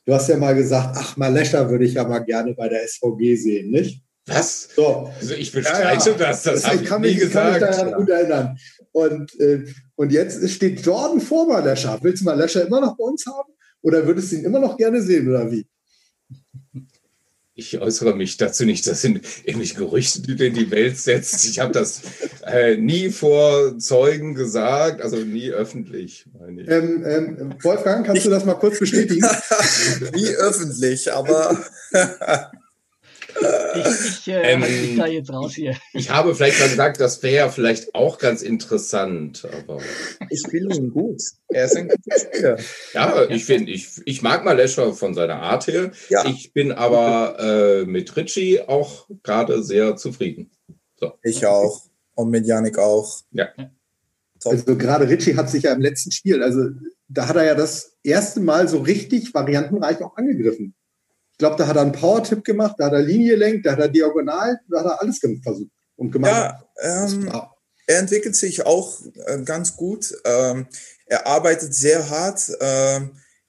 Du hast ja mal gesagt, ach, Malescha würde ich ja mal gerne bei der SVG sehen, nicht? Was? So. Also ich bestreite ja, ja. das, das habe ich, kann nie mich, gesagt. Ich kann mich daran gut erinnern. Und, äh, und jetzt steht Jordan vor Malescha. Willst du Malescha immer noch bei uns haben? Oder würdest du ihn immer noch gerne sehen, oder wie? Ich äußere mich dazu nicht. Das sind irgendwelche Gerüchte, die du in die Welt setzt. Ich habe das äh, nie vor Zeugen gesagt, also nie öffentlich. Ähm, ähm, Wolfgang, kannst ich, du das mal kurz bestätigen? *laughs* nie öffentlich, aber *laughs* ich, ich äh, ähm, mich da jetzt raus hier. Ich habe vielleicht mal gesagt, das wäre vielleicht auch ganz interessant, aber. Ich finde ihn gut. Er ist ein guter Spieler. Ja, ich finde, ich, ich mag Malescher von seiner Art her. Ja. Ich bin aber äh, mit Ritchie auch gerade sehr zufrieden. So. Ich auch. Und mit Janik auch. Ja. Also gerade Ritchie hat sich ja im letzten Spiel, also da hat er ja das erste Mal so richtig variantenreich auch angegriffen. Ich glaube, da hat er einen Power-Tipp gemacht, da hat er Linie gelenkt, da hat er diagonal, da hat er alles versucht und gemacht. Ja, ähm, er entwickelt sich auch äh, ganz gut. Ähm, er arbeitet sehr hart, äh,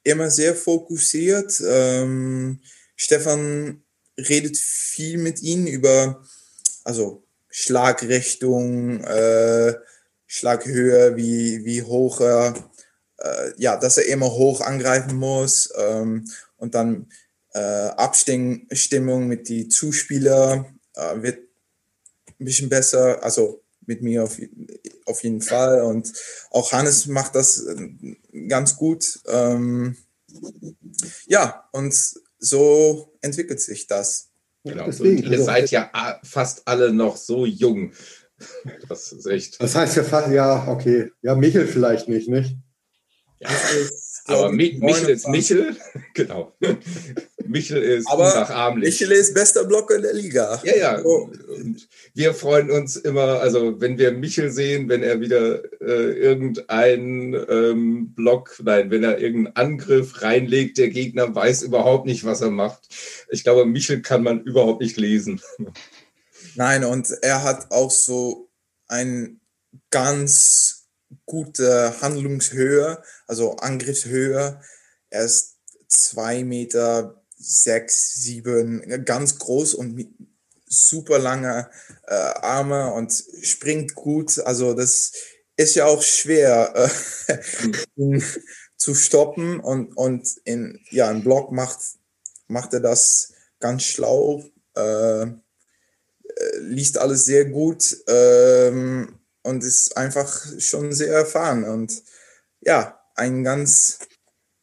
immer sehr fokussiert. Ähm, Stefan redet viel mit ihm über, also Schlagrichtung, äh, Schlaghöhe, wie, wie hoch er, äh, ja, dass er immer hoch angreifen muss ähm, und dann Abstimmung mit den Zuspielern äh, wird ein bisschen besser, also mit mir auf, auf jeden Fall. Und auch Hannes macht das äh, ganz gut. Ähm, ja, und so entwickelt sich das. Genau. Deswegen, ihr also, seid ja fast alle noch so jung. Das ist echt. Das heißt ja fast, ja, okay. Ja, Michel vielleicht nicht, nicht? Ja, aber Michel ist Michel, *laughs* genau. Michel ist Aber nachahmlich. Michel ist bester Blocker in der Liga. Ja, ja. Und wir freuen uns immer, also wenn wir Michel sehen, wenn er wieder äh, irgendeinen ähm, Block, nein, wenn er irgendeinen Angriff reinlegt, der Gegner weiß überhaupt nicht, was er macht. Ich glaube, Michel kann man überhaupt nicht lesen. Nein, und er hat auch so ein ganz gute Handlungshöhe, also Angriffshöhe. Er ist zwei Meter sechs, sieben, ganz groß und super lange äh, Arme und springt gut. Also das ist ja auch schwer äh, *laughs* ihn zu stoppen und, und in ja, im Block macht, macht er das ganz schlau, äh, äh liest alles sehr gut ähm, und ist einfach schon sehr erfahren und ja, ein ganz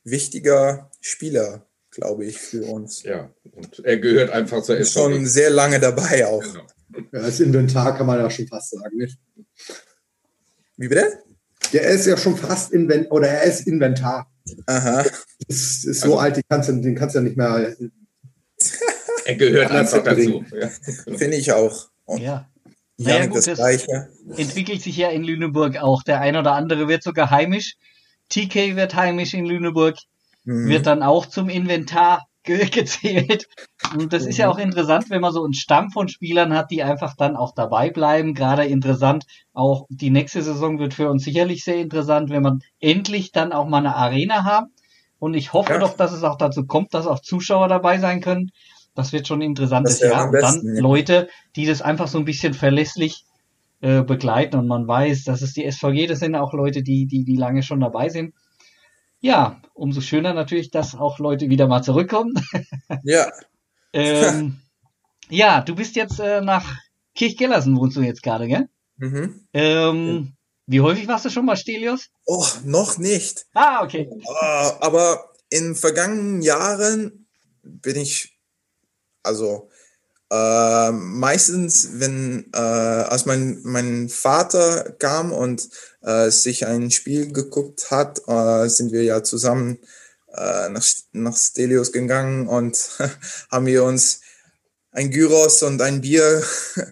wichtiger Spieler, glaube ich, für uns. Ja, und er gehört einfach zur SVG. Schon sehr lange dabei auch. Genau. Ja, das Inventar kann man ja schon fast sagen. Nicht? Wie bitte? Der ist ja schon fast Inventar, oder er ist Inventar. Aha. Das ist so also, alt, den kannst, du, den kannst du ja nicht mehr. *laughs* er gehört einfach dazu. Ja. Finde ich auch. Und ja. Naja, gut, das Gleiche. entwickelt sich ja in Lüneburg auch. Der ein oder andere wird sogar heimisch. TK wird heimisch in Lüneburg, mhm. wird dann auch zum Inventar ge *laughs* gezählt. Und das mhm. ist ja auch interessant, wenn man so einen Stamm von Spielern hat, die einfach dann auch dabei bleiben. Gerade interessant, auch die nächste Saison wird für uns sicherlich sehr interessant, wenn man endlich dann auch mal eine Arena haben. Und ich hoffe ja. doch, dass es auch dazu kommt, dass auch Zuschauer dabei sein können. Das wird schon ein interessantes Jahr. Und dann ja. Leute, die das einfach so ein bisschen verlässlich äh, begleiten und man weiß, dass es die SVG, das sind auch Leute, die, die, die lange schon dabei sind. Ja, umso schöner natürlich, dass auch Leute wieder mal zurückkommen. *laughs* Ja. *laughs* ähm, ja, du bist jetzt äh, nach Kirchgellersen, wohnst du jetzt gerade, gell? Mhm. Ähm, wie häufig warst du schon mal Stelios? Oh, noch nicht. Ah, okay. Uh, aber in vergangenen Jahren bin ich also äh, meistens, wenn äh, als mein, mein Vater kam und äh, sich ein Spiel geguckt hat, äh, sind wir ja zusammen äh, nach, nach Stelios gegangen und *laughs* haben wir uns ein Gyros und ein Bier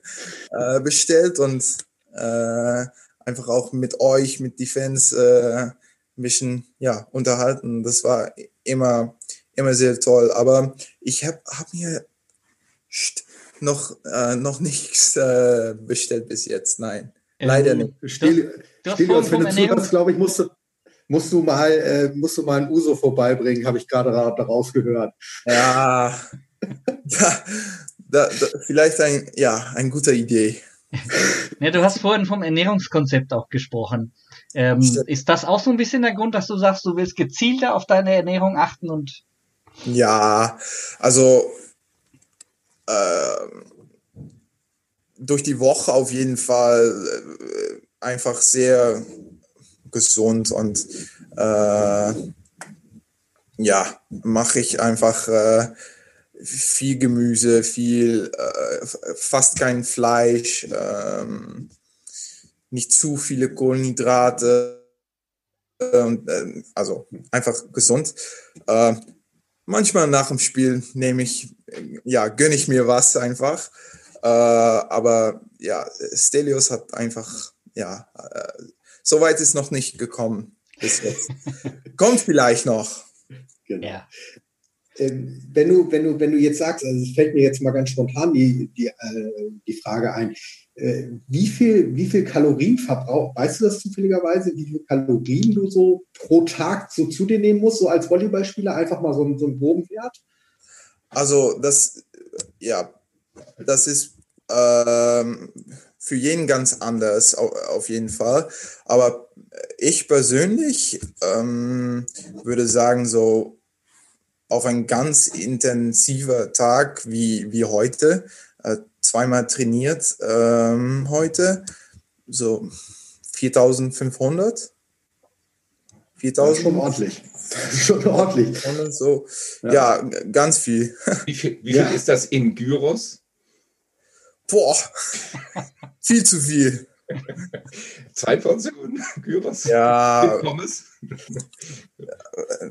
*laughs* äh, bestellt und einfach auch mit euch, mit die Fans ein bisschen ja, unterhalten. Das war immer, immer sehr toll. Aber ich habe hab mir noch, äh, noch nichts äh, bestellt bis jetzt. Nein, ähm, leider nicht. Steli, Stelios, wenn du zuhörst, glaube ich, musst du, musst du mal, äh, musst du mal ein Uso vorbeibringen, habe ich gerade daraus gehört. Ja, *laughs* da, da, da, vielleicht ein, ja, eine gute Idee. ja, du hast vorhin vom Ernährungskonzept auch gesprochen. Ähm, ist das auch so ein bisschen der Grund, dass du sagst, du willst gezielter auf deine Ernährung achten und ja, also äh, durch die Woche auf jeden Fall äh, einfach sehr gesund und äh, ja, mache ich einfach äh, viel Gemüse, viel, äh, fast kein Fleisch, ähm, nicht zu viele Kohlenhydrate, und, äh, also einfach gesund. Manchmal nach dem Spiel nehme ich, ja, gönne ich mir was einfach. Äh, aber ja, Stelios hat einfach, ja, äh, so weit ist noch nicht gekommen bis jetzt. *laughs* Kommt vielleicht noch. Genau. Ja. Ähm, wenn, du, wenn, du, wenn du jetzt sagst, also es fällt mir jetzt mal ganz spontan die, die, äh, die Frage ein, äh, wie viel, wie viel Kalorien verbraucht, weißt du das zufälligerweise, wie viel Kalorien du so pro Tag so zu dir nehmen musst, so als Volleyballspieler, einfach mal so, so einen groben Wert? Also das, ja, das ist ähm, für jeden ganz anders, auf, jeden Fall. Aber ich persönlich ähm, würde sagen, so auf ein ganz intensiver Tag wie, wie heute, äh, zweimal trainiert ähm, heute, so 4500. 4000. *laughs* schon ordentlich. schon ordentlich. So, ja. ja. ganz viel. Wie viel, wie viel ja. ist das in Gyros? Boah, viel zu viel. Zwei Portionen Gyros? Ja.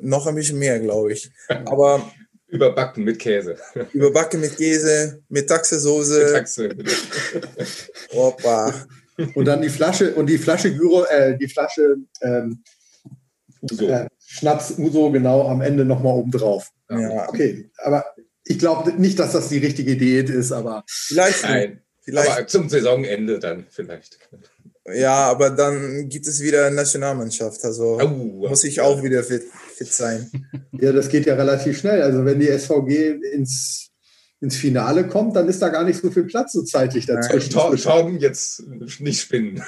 Noch ein bisschen mehr, glaube ich. Aber Überbacken mit Käse. Überbacken mit Käse, mit Taxesoße. Mit Taxe. *laughs* Opa. Und dann die Flasche und die Flasche Gyro, äh, die Flasche ähm, Uso. Äh, Schnaps Uso genau am Ende nochmal oben drauf. Ja. Okay, aber ich glaube nicht, dass das die richtige Diät ist, aber. Vielleicht. Nein. Vielleicht. Aber zum Saisonende dann vielleicht. Ja, aber dann gibt es wieder Nationalmannschaft. Also oh, muss ich auch wieder fit, fit sein. Ja, das geht ja relativ schnell. Also wenn die SVG ins, ins Finale kommt, dann ist da gar nicht so viel Platz so zeitlich dazwischen. Ja, Torben jetzt nicht spinnen.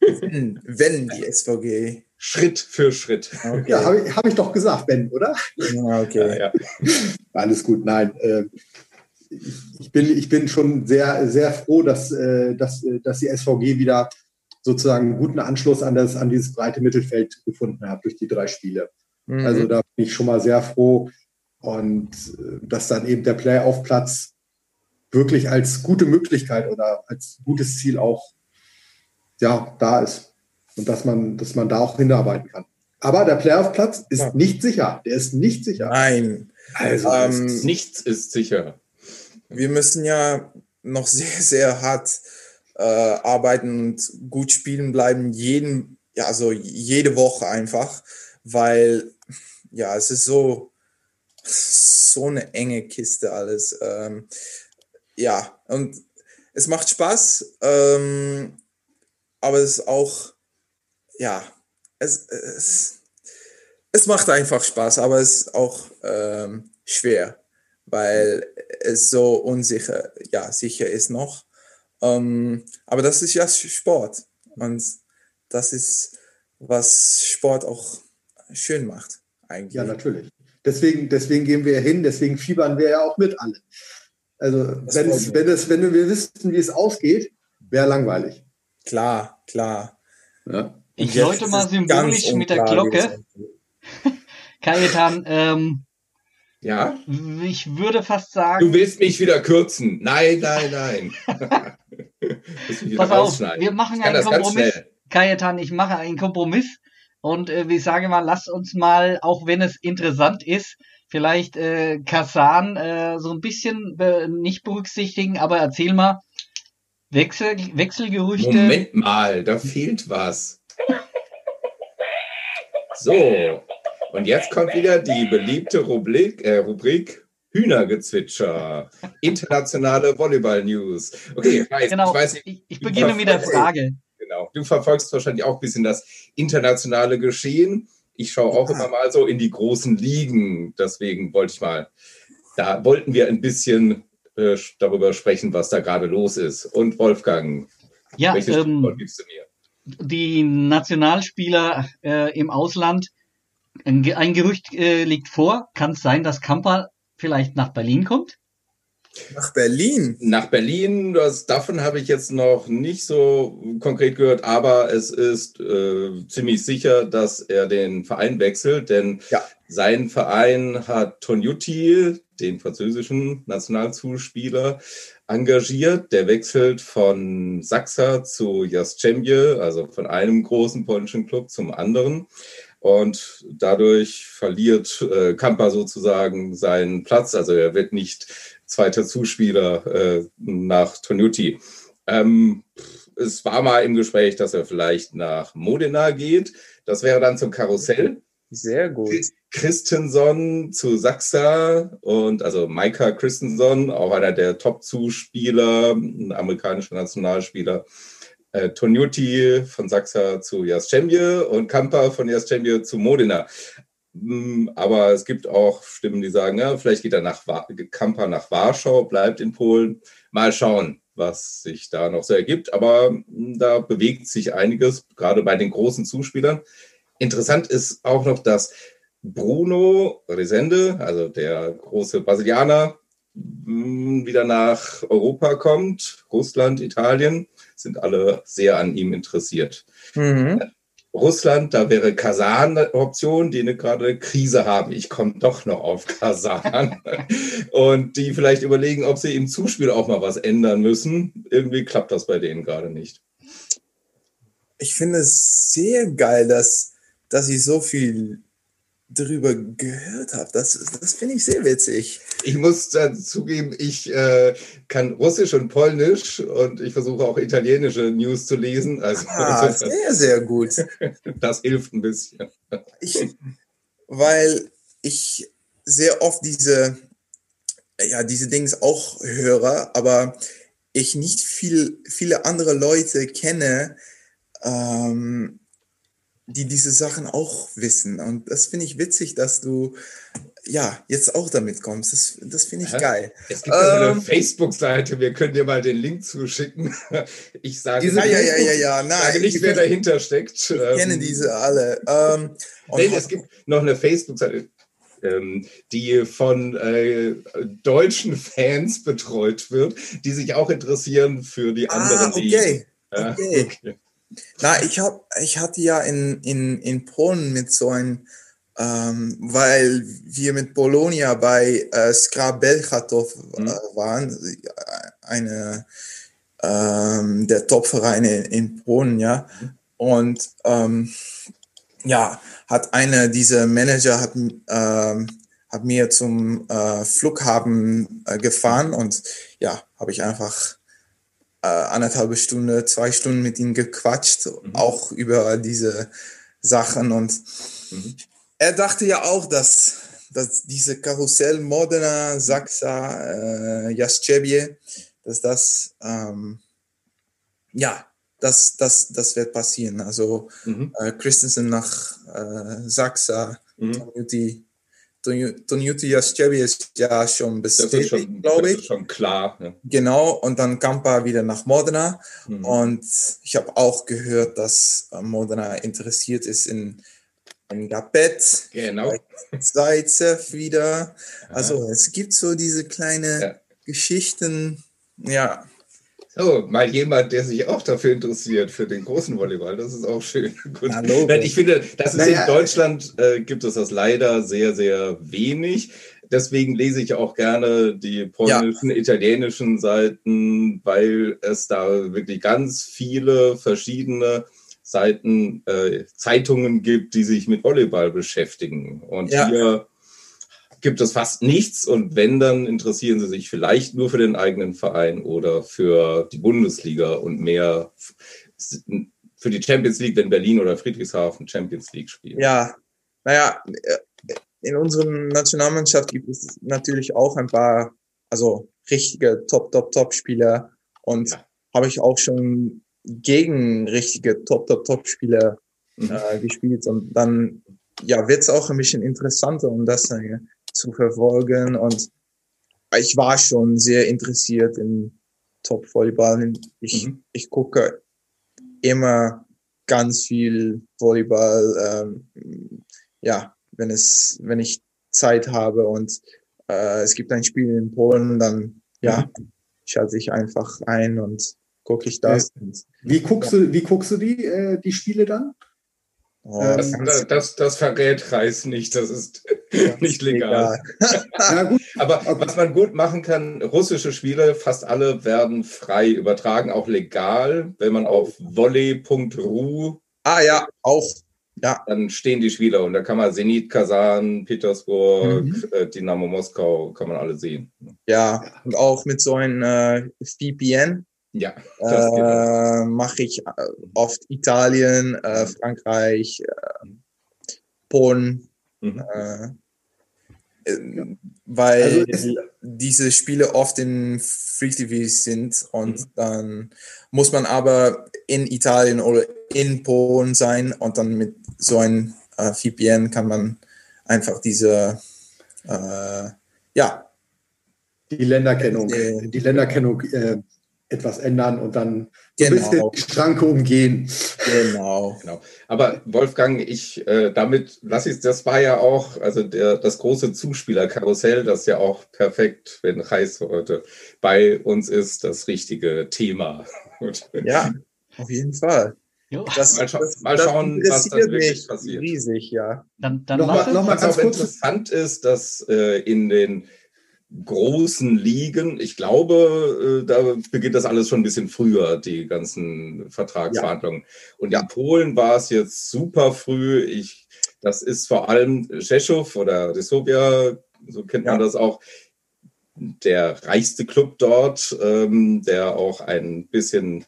Wenn die SVG. Schritt für Schritt. Okay. Ja, habe ich, hab ich doch gesagt, Ben, oder? Ja, okay. Ja, ja. Alles gut, nein. Äh, ich bin, ich bin schon sehr, sehr froh, dass, äh, dass, äh, dass die SVG wieder sozusagen einen guten Anschluss an, das, an dieses breite Mittelfeld gefunden habe durch die drei Spiele. Mhm. Also da bin ich schon mal sehr froh. Und äh, dass dann eben der Playoff-Platz wirklich als gute Möglichkeit oder als gutes Ziel auch ja, da ist. Und dass man, dass man da auch hinarbeiten kann. Aber der Playoff-Platz ist ja. nicht sicher. Der ist nicht sicher. Nein. Also ähm, nichts ist sicher. Wir müssen ja noch sehr, sehr hart äh, arbeiten und gut spielen bleiben, jeden, ja, also jede Woche einfach, weil ja, es ist so, *laughs* so eine enge Kiste alles. Ähm, ja, und es macht Spaß, ähm, aber es ist auch, ja, es, es, es macht einfach Spaß, aber es ist auch ähm, schwer, weil es so unsicher, ja, sicher ist noch. Ähm, aber das ist ja Sport und das ist, was Sport auch schön macht, eigentlich. Ja, natürlich. Deswegen, deswegen gehen wir hin, deswegen fiebern wir ja auch mit alle. Also, wenn, es, wenn, es, wenn wir wüssten, wie es ausgeht, wäre langweilig. Klar, klar. Ja. Ich läute mal symbolisch mit der Glocke. *laughs* Kajetan, ähm, ja? Ich würde fast sagen. Du willst mich wieder kürzen. Nein, nein, nein. *laughs* *laughs* Pass auf, wir machen einen Kompromiss. Kajetan, ich mache einen Kompromiss. Und äh, ich sage mal, lass uns mal, auch wenn es interessant ist, vielleicht äh, Kasan äh, so ein bisschen äh, nicht berücksichtigen, aber erzähl mal, Wechsel, Wechselgerüchte. Moment mal, da fehlt was. So, und jetzt kommt wieder die beliebte Rubrik, äh, Rubrik Hühnergezwitscher. Internationale Volleyball-News. Okay, ich weiß, genau. ich, weiß, ich, ich beginne mit der Frage. Genau. Du verfolgst wahrscheinlich auch ein bisschen das internationale Geschehen. Ich schaue auch ja. immer mal so in die großen Ligen. Deswegen wollte ich mal, da wollten wir ein bisschen äh, darüber sprechen, was da gerade los ist. Und Wolfgang, ja, welches ähm, gibst du mir? Die Nationalspieler äh, im Ausland ein, Gerücht äh, liegt vor. Kann es sein, dass Kamper vielleicht nach Berlin kommt? Nach Berlin? Nach Berlin, das, davon habe ich jetzt noch nicht so konkret gehört, aber es ist äh, ziemlich sicher, dass er den Verein wechselt, denn ja. sein Verein hat Tonjuti, den französischen Nationalzuspieler, engagiert. Der wechselt von Sachsa zu Jastrzębie, also von einem großen polnischen Club zum anderen. Und dadurch verliert äh, Kampa sozusagen seinen Platz. Also er wird nicht zweiter Zuspieler äh, nach Tonuti. Ähm, es war mal im Gespräch, dass er vielleicht nach Modena geht. Das wäre dann zum Karussell. Sehr gut. Christensen zu Sachsa und also Maika Christensen, auch einer der Top-Zuspieler, ein amerikanischer Nationalspieler äh, Tonuti von Sachsa zu Jastrzębie und Kampa von Jastrzębie zu Modena. Hm, aber es gibt auch Stimmen, die sagen, ja, vielleicht geht er nach Kampa nach Warschau, bleibt in Polen. Mal schauen, was sich da noch so ergibt. Aber hm, da bewegt sich einiges, gerade bei den großen Zuspielern. Interessant ist auch noch, dass Bruno Resende, also der große Brasilianer, hm, wieder nach Europa kommt, Russland, Italien sind alle sehr an ihm interessiert. Mhm. Russland, da wäre Kasan eine Option, die eine gerade Krise haben. Ich komme doch noch auf Kasan. *laughs* und die vielleicht überlegen, ob sie im Zuspiel auch mal was ändern müssen. Irgendwie klappt das bei denen gerade nicht. Ich finde es sehr geil, dass, dass sie so viel drüber gehört habe. Das, das finde ich sehr witzig. Ich muss zugeben, ich äh, kann Russisch und Polnisch und ich versuche auch italienische News zu lesen. Also, ah, sehr, sehr gut. *laughs* Das hilft ein bisschen. Ich, weil ich sehr oft diese, ja, diese Dings auch höre, aber ich nicht viel, viele andere Leute kenne, ähm, die diese Sachen auch wissen. Und das finde ich witzig, dass du ja jetzt auch damit kommst. Das, das finde ich ja, geil. Es gibt ähm, eine Facebook-Seite, wir können dir mal den Link zuschicken. *laughs* Ich sage diese, ja, ja, ja, ja, nein, sage nicht, wer dahinter steckt. Ich ähm, kenne diese alle. Ähm, nee, es gibt noch eine Facebook-Seite. Ähm, die von äh, deutschen Fans betreut wird, die sich auch interessieren für die ah, anderen okay. Ligen. Okay. okay. Na, ich hab, ich hatte ja in, in, in Polen mit so einem, ähm, weil wir mit Bologna bei äh, Skra Belchatov äh, mhm. waren, eine ähm, der Top-Vereine in Polen, ja. Mhm. Und ähm, ja, hat einer dieser Manager hat, ähm, hat mir zum äh, Flughafen äh, gefahren und ja, habe ich einfach äh, anderthalb Stunde, zwei Stunden mit ihm gequatscht, mhm. auch über diese Sachen. Und mhm. er dachte ja auch, dass, dass diese Karussell Modena, Saxa, äh, Jaschebie, dass das, ähm, ja, das, das, das wird passieren. Also mhm. äh, Christensen nach äh, Saxa, mhm. Tonuti Jaschewski ist ja schon bestätigt, glaube ich. Das ist schon klar. Ja. Genau, und dann Kampa wieder nach Modena. Mhm. Und ich habe auch gehört, dass Modena interessiert ist in, in Gapet. Genau. Zaitsev wieder. Also es gibt so diese kleine ja. Geschichten. Ja, Oh, mal jemand, der sich auch dafür interessiert, für den großen Volleyball. Das ist auch schön. *laughs* Gut. Hallo. Ich finde, das ist naja. in Deutschland äh, gibt es das leider sehr, sehr wenig. Deswegen lese ich auch gerne die polnischen, ja. italienischen Seiten, weil es da wirklich ganz viele verschiedene Seiten, äh, Zeitungen gibt, die sich mit Volleyball beschäftigen. Und ja. hier gibt es fast nichts und wenn, dann interessieren sie sich vielleicht nur für den eigenen Verein oder für die Bundesliga und mehr für die Champions League, wenn Berlin oder Friedrichshafen Champions League spielen. Ja, naja, äh, in unserer Nationalmannschaft gibt es natürlich auch ein paar, also richtige Top, Top, Top-Spieler und ja. habe ich auch schon gegen richtige Top, Top, Top-Spieler mhm. äh, gespielt und dann ja, wird es auch ein bisschen interessanter, um das äh, zu verfolgen. Und ich war schon sehr interessiert in Top-Volleyball. Ich, mhm. ich gucke immer ganz viel Volleyball. Ähm, ja, wenn es, wenn ich Zeit habe und äh, es gibt ein Spiel in Polen, dann ja, mhm. schalte ich einfach ein und gucke ich das. Wie guckst du, wie guckst du die, äh, die Spiele dann? Das, das, das, das, verrät Reis nicht, das ist *laughs* nicht legal. ja, *laughs* Aber was man gut machen kann, russische Spiele, fast alle werden frei übertragen, auch legal, wenn man auf volley.ru. Ah ja, auch. Ja. Dann stehen die Spieler und da kann man Zenit, Kasan, Petersburg, mhm. äh, Dynamo Moskau, kann man alle sehen. Ja, und auch mit so einem äh, VPN ja. Äh, Mache ich äh, oft Italien, äh, Frankreich, äh, Polen. Mhm. Äh, äh, weil also diese Spiele oft in Free TV sind und mhm. dann muss man aber in Italien oder in Polen sein und dann mit so einem VPN kann man einfach diese ja die Länderkennung die Länderkennung etwas ändern und dann genau. ein bisschen die Schranke umgehen. Genau. genau. Aber Wolfgang, ich äh, damit lasse ich das war ja auch, also der, das große Zuspielerkarussell, das ja auch perfekt, wenn Reis heute bei uns ist, das richtige Thema. ja, auf jeden Fall. Das, mal, scha das, mal schauen, was dann wirklich passiert. Riesig, ja. Dann, dann noch noch mal was auch interessant ist, dass äh, in den großen Ligen. Ich glaube, äh, da beginnt das alles schon ein bisschen früher, die ganzen Vertragsverhandlungen. Ja. Und in Polen war es jetzt super früh. Ich, das ist vor allem Rzeszów oder Dysopia, so kennt ja. man das auch, der reichste Club dort, ähm, der auch ein bisschen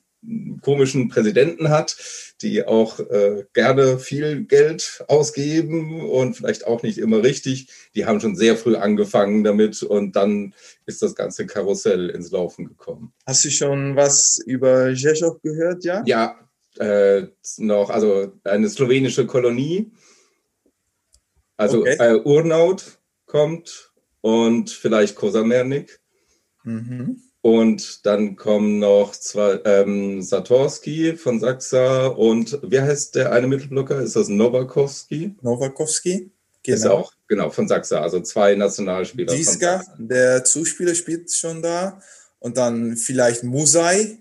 komischen Präsidenten hat, die auch äh, gerne viel Geld ausgeben und vielleicht auch nicht immer richtig. Die haben schon sehr früh angefangen damit und dann ist das ganze Karussell ins Laufen gekommen. Hast du schon was über Rzeszów gehört, ja? Ja, äh, noch, also eine slowenische Kolonie. Also okay. äh, Urnaut kommt und vielleicht Kosamernik. Mhm. Und dann kommen noch zwei, ähm, Satorski von Saxa und wie heißt der eine Mittelblocker? Ist das Nowakowski? Nowakowski, genau. Ist auch, genau, von Saxa, also zwei Nationalspieler. Diska, der Zuspieler spielt schon da. Und dann vielleicht Musai.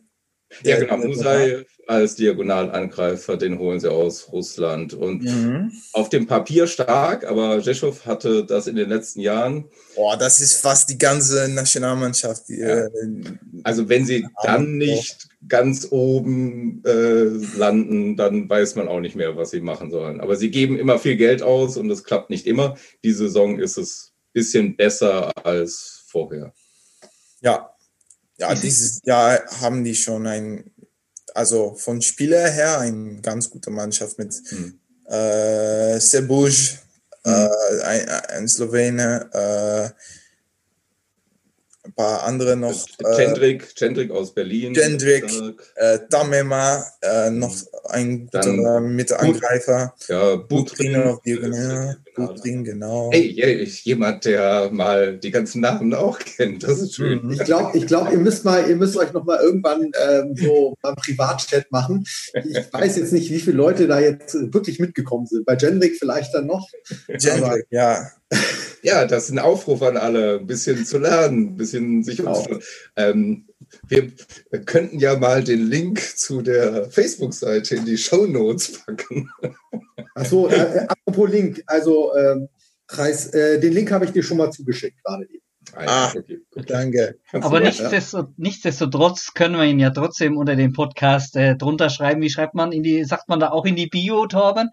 Ja, genau, Musai als Diagonalangreifer, den holen sie aus Russland. Und mhm. auf dem Papier stark, aber Jeschow hatte das in den letzten Jahren. Boah, das ist fast die ganze Nationalmannschaft. Die, ja. äh, also wenn sie dann nicht ganz oben äh, landen, dann weiß man auch nicht mehr, was sie machen sollen. Aber sie geben immer viel Geld aus und es klappt nicht immer. Die Saison ist es ein bisschen besser als vorher. Ja, ja, dieses Jahr haben die schon ein, also von Spieler her, eine ganz gute Mannschaft mit hm. äh, Sebuj, hm. äh, ein, ein Slowene, äh, paar andere noch. Gendrik, Gendrik aus Berlin. Gendrik, äh, Tamema, äh, noch ein guter Mittelangreifer. Ja, Butrin auf Diagonal. Butrin, genau. Hey, jemand, der mal die ganzen Namen auch kennt. Das ist schön. Ich glaube, ich glaub, ihr müsst mal, ihr müsst euch noch mal irgendwann ähm, so beim Privatchat machen. Ich weiß jetzt nicht, wie viele Leute da jetzt wirklich mitgekommen sind. Bei Gendrik vielleicht dann noch. Gendrik, ja. Ja, das ist ein Aufruf an alle, ein bisschen zu lernen, ein bisschen sich genau. ähm, wir könnten ja mal den Link zu der Facebook-Seite in die Show Notes packen. Achso, äh, äh, apropos Link, also ähm, Kreis, äh, den Link habe ich dir schon mal zugeschickt gerade eben. Ah, ah okay, danke. Aber nichtsdestotrotz, nichtsdestotrotz können wir ihn ja trotzdem unter dem Podcast äh, drunter schreiben. Wie schreibt man in die, sagt man da auch in die Bio, Torben?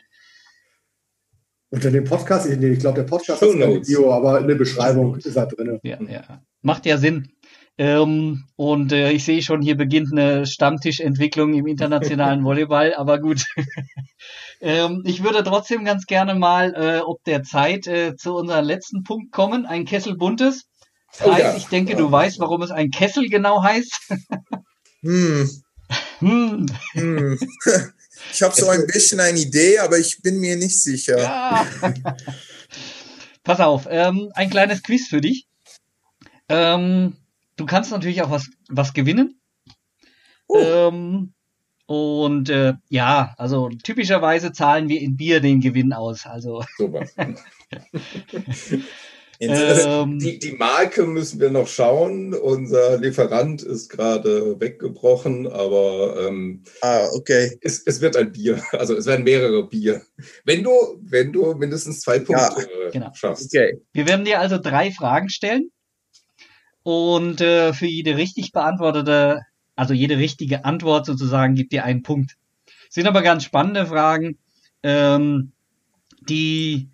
Unter dem Podcast, nee, ich glaube, der Podcast Show ist keine Bio, aber eine Beschreibung ist da drin. Ja, ja. Macht ja Sinn. Ähm, und äh, ich sehe schon, hier beginnt eine Stammtischentwicklung im internationalen *laughs* Volleyball, aber gut. *laughs* ähm, ich würde trotzdem ganz gerne mal, äh, ob der Zeit, äh, zu unserem letzten Punkt kommen. Ein Kessel buntes. Oh, heißt, ja. ich denke, ja. du weißt, warum es ein Kessel genau heißt. hm. *laughs* hm. hm. Ich habe so ein bisschen eine Idee, aber ich bin mir nicht sicher. Ja. *laughs* Pass auf, ähm, ein kleines Quiz für dich. Ähm, du kannst natürlich auch was, was gewinnen. Uh. Ähm, und äh, ja, also typischerweise zahlen wir in Bier den Gewinn aus. Also. Super. *laughs* Ähm, die, die Marke müssen wir noch schauen. Unser Lieferant ist gerade weggebrochen, aber ähm, ah, okay. es, es wird ein Bier. Also es werden mehrere Bier. Wenn du, wenn du mindestens zwei Punkte ja, genau. schaffst. Okay. Wir werden dir also drei Fragen stellen. Und äh, für jede richtig beantwortete, also jede richtige Antwort sozusagen, gibt dir einen Punkt. Sind aber ganz spannende Fragen, ähm, die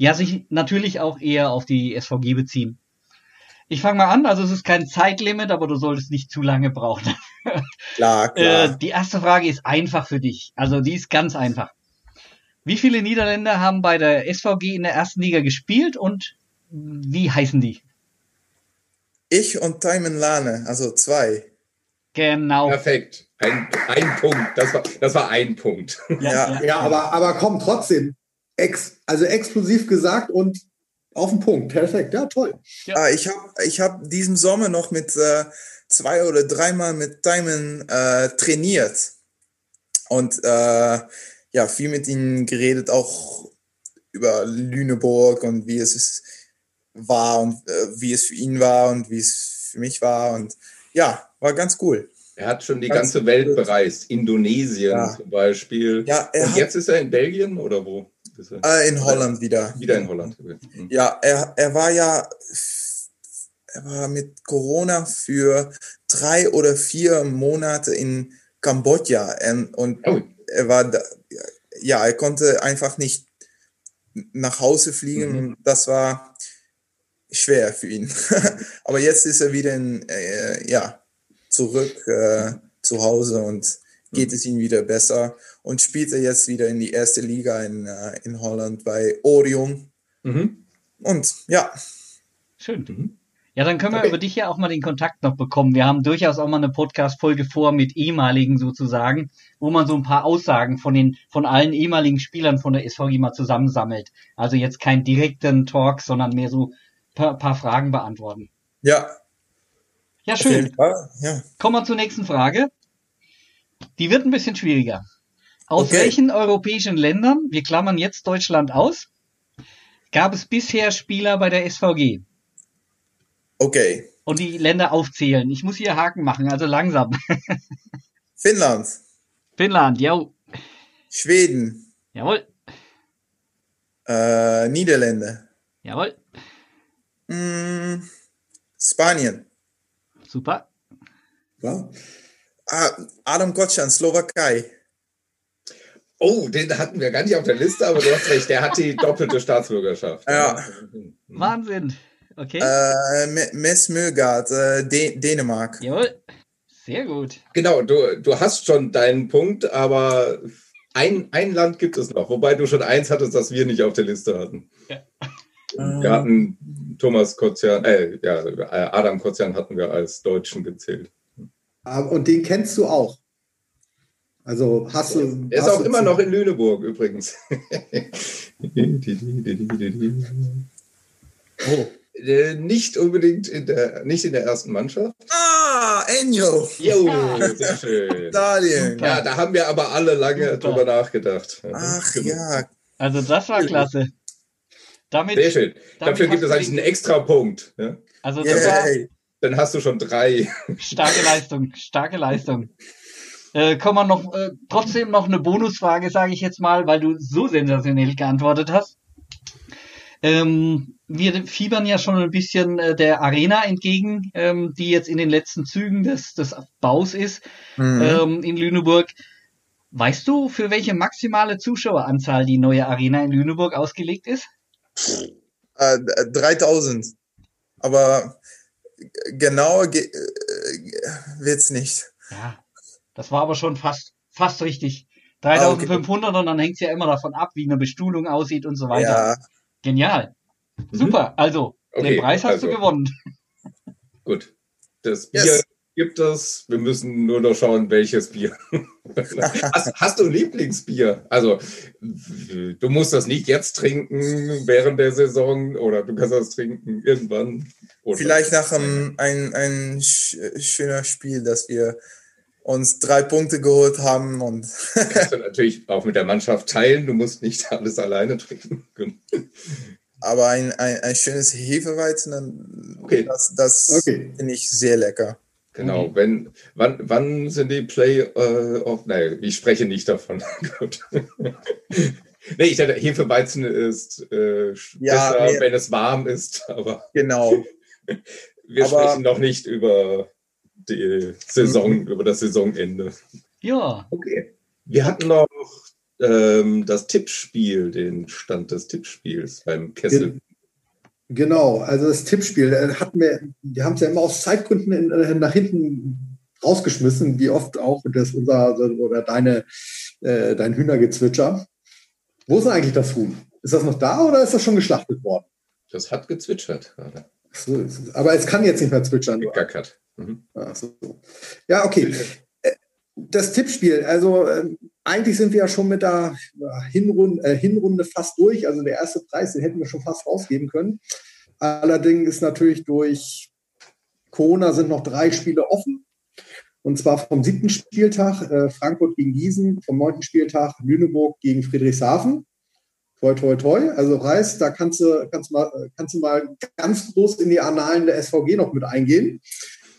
ja sich natürlich auch eher auf die SVG beziehen. Ich fange mal an, also es ist kein Zeitlimit, aber du solltest nicht zu lange brauchen. Klar, klar. Äh, die erste Frage ist einfach für dich. Also die ist ganz einfach. Wie viele Niederländer haben bei der SVG in der ersten Liga gespielt und wie heißen die? Ich und Timon Lane, also zwei. Genau. Perfekt. Ein, ein Punkt. Das war, das war ein Punkt. Ja, ja. ja aber, aber komm, trotzdem. Ex, also explosiv gesagt und auf den Punkt. Perfekt. Ja, toll. Ja. Ah, ich habe ich hab diesen Sommer noch mit äh, zwei oder dreimal mit Timon äh, trainiert. Und äh, ja, viel mit ihnen geredet, auch über Lüneburg und wie es ist war und äh, wie es für ihn war und wie es für mich war. Und ja, war ganz cool. Er hat schon die ganz ganze Welt bereist. Indonesien ja. zum Beispiel. Ja, und jetzt ist er in Belgien oder wo? Äh, in Holland wieder. Wieder in Holland. Mhm. Ja, er, er war ja er war mit Corona für drei oder vier Monate in Kambodscha und oh. er war da, ja, er konnte einfach nicht nach Hause fliegen mhm. und das war schwer für ihn. *laughs* Aber jetzt ist er wieder in, äh, ja, zurück äh, zu Hause und geht mhm. es ihm wieder besser und spielt er jetzt wieder in die erste Liga in, äh, in Holland bei Orion. Mhm. Und ja. Schön. Mhm. Ja, dann können wir okay. über dich ja auch mal den Kontakt noch bekommen. Wir haben durchaus auch mal eine Podcast-Folge vor mit ehemaligen sozusagen, wo man so ein paar Aussagen von den, von allen ehemaligen Spielern von der SVG mal zusammensammelt. Also jetzt kein direkten Talk, sondern mehr so paar, paar Fragen beantworten. Ja. Ja, schön. Ja. Kommen wir zur nächsten Frage. Die wird ein bisschen schwieriger. Aus okay. welchen europäischen Ländern, wir klammern jetzt Deutschland aus, gab es bisher Spieler bei der SVG? Okay. Und die Länder aufzählen. Ich muss hier Haken machen, also langsam. *laughs* Finnland. Finnland, jo. Schweden. Jawohl. Äh, Niederlande. Jawohl. Mm, Spanien. Super. Ja. Ah, Adam Gottschan, Slowakei. Oh, den hatten wir gar nicht auf der Liste, aber du hast recht, der hat die *laughs* doppelte Staatsbürgerschaft. Ja. Wahnsinn. Okay. Äh, Mes Mögard, äh, Dänemark. Jawohl. Sehr gut. Genau, du, du hast schon deinen Punkt, aber ein, ein Land gibt es noch, wobei du schon eins hattest, das wir nicht auf der Liste hatten. Ja. Wir hatten Thomas Kotzian, äh, ja, Adam Kotzian hatten wir als Deutschen gezählt. Ah, und den kennst du auch. Also hast du. Er ist hast auch immer zu- noch in Lüneburg übrigens. *laughs* Oh. Nicht unbedingt in der, nicht in der ersten Mannschaft. Ah, Enyo. Jo, sehr schön. Ja, da haben wir aber alle lange Super. drüber nachgedacht. Ach ja, Also das war klasse. Damit, Sehr schön. Damit Dafür gibt es eigentlich einen extra Punkt. Ja? also das war yay. Dann hast du schon drei. starke Leistung, starke Leistung. Äh, kommen wir noch äh, trotzdem noch eine Bonusfrage, sage ich jetzt mal, weil du so sensationell geantwortet hast. Ähm, wir fiebern ja schon ein bisschen äh, der Arena entgegen, ähm, die jetzt in den letzten Zügen des, des Baus ist Mhm. ähm, in Lüneburg. Weißt du, für welche maximale Zuschaueranzahl die neue Arena in Lüneburg ausgelegt ist? Äh, 3000. Aber genau ge äh, wird's nicht. Ja, das war aber schon fast, fast richtig. Ah, 3500 und dann hängt's ja immer davon ab, wie eine Bestuhlung aussieht und so weiter. Ja, Genial. Super, also, Okay, den Preis hast also. du gewonnen. Gut. Das Bier Yes. Gibt es. Wir müssen nur noch schauen, welches Bier. *laughs* hast, hast du ein Lieblingsbier? Also, du musst das nicht jetzt trinken während der Saison oder du kannst das trinken irgendwann. Vielleicht nach einem ein, ein sch schöner Spiel, dass wir uns drei Punkte geholt haben und *laughs* kannst du natürlich auch mit der Mannschaft teilen. Du musst nicht alles alleine trinken. *laughs* aber ein, ein, ein schönes Hefeweizen, Okay. das, das Okay. finde ich sehr lecker. Genau, Okay. wenn, wann, wann sind die Play äh? Nein, ich spreche nicht davon. *laughs* Gut. nee, ich dachte, Hefeweizen ist äh, Ja, besser, nee. wenn es warm ist, *laughs* aber Genau. wir Aber- sprechen noch nicht über die Saison, über das Saisonende. Ja, Okay. Wir hatten noch ähm, das Tippspiel, den Stand des Tippspiels beim Kessel. Genau, also das Tippspiel äh, hatten wir, wir haben es ja immer aus Zeitgründen in, äh, nach hinten rausgeschmissen, wie oft auch das unser oder deine äh, dein Hühnergezwitscher. Wo ist denn eigentlich das Huhn? Ist das noch da oder ist das schon geschlachtet worden? Das hat gezwitschert So, aber es kann jetzt nicht mehr zwitschern. Gegackert. Mhm. So. Ja, okay. Äh, Das Tippspiel, also ähm, eigentlich sind wir ja schon mit der Hinrunde, äh, Hinrunde fast durch. Also der erste Preis, den hätten wir schon fast rausgeben können. Allerdings ist natürlich durch Corona sind noch drei Spiele offen. Und zwar vom siebten Spieltag äh, Frankfurt gegen Gießen, vom neunten Spieltag Lüneburg gegen Friedrichshafen. Toi, toi, toi. Also Reis, da kannst du, kannst, mal, kannst du mal ganz groß in die Annalen der SVG noch mit eingehen.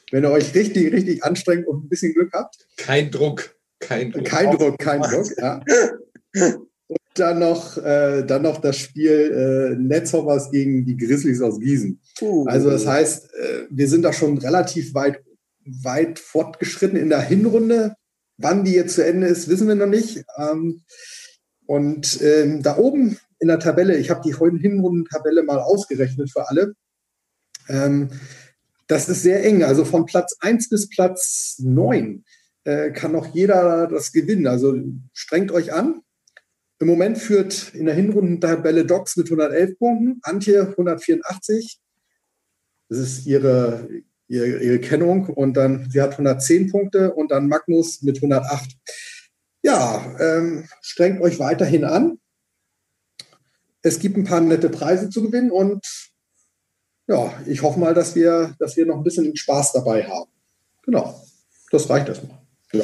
Wenn ihr euch richtig, richtig anstrengt und ein bisschen Glück habt. Kein Druck. Kein Druck. Kein Druck, kein Druck. Ja. Und dann noch, äh, dann noch das Spiel äh, Netzhoppers gegen die Grizzlies aus Gießen. Also das heißt, äh, wir sind da schon relativ weit, weit fortgeschritten in der Hinrunde. Wann die jetzt zu Ende ist, wissen wir noch nicht. Ähm, und ähm, da oben in der Tabelle, ich habe die Hinrundentabelle mal ausgerechnet für alle. Ähm, das ist sehr eng. Also von Platz 1 bis Platz 9 äh, kann noch jeder das gewinnen. Also strengt euch an. Im Moment führt in der Hinrundentabelle Docs mit 111 Punkten, Antje 184. Das ist ihre, ihre, ihre Kennung. Und dann, sie hat 110 Punkte und dann Magnus mit 108. Ja, ähm, strengt euch weiterhin an. Es gibt ein paar nette Preise zu gewinnen und ja, ich hoffe mal, dass wir, dass wir noch ein bisschen Spaß dabei haben. Genau, das reicht erstmal. Ja.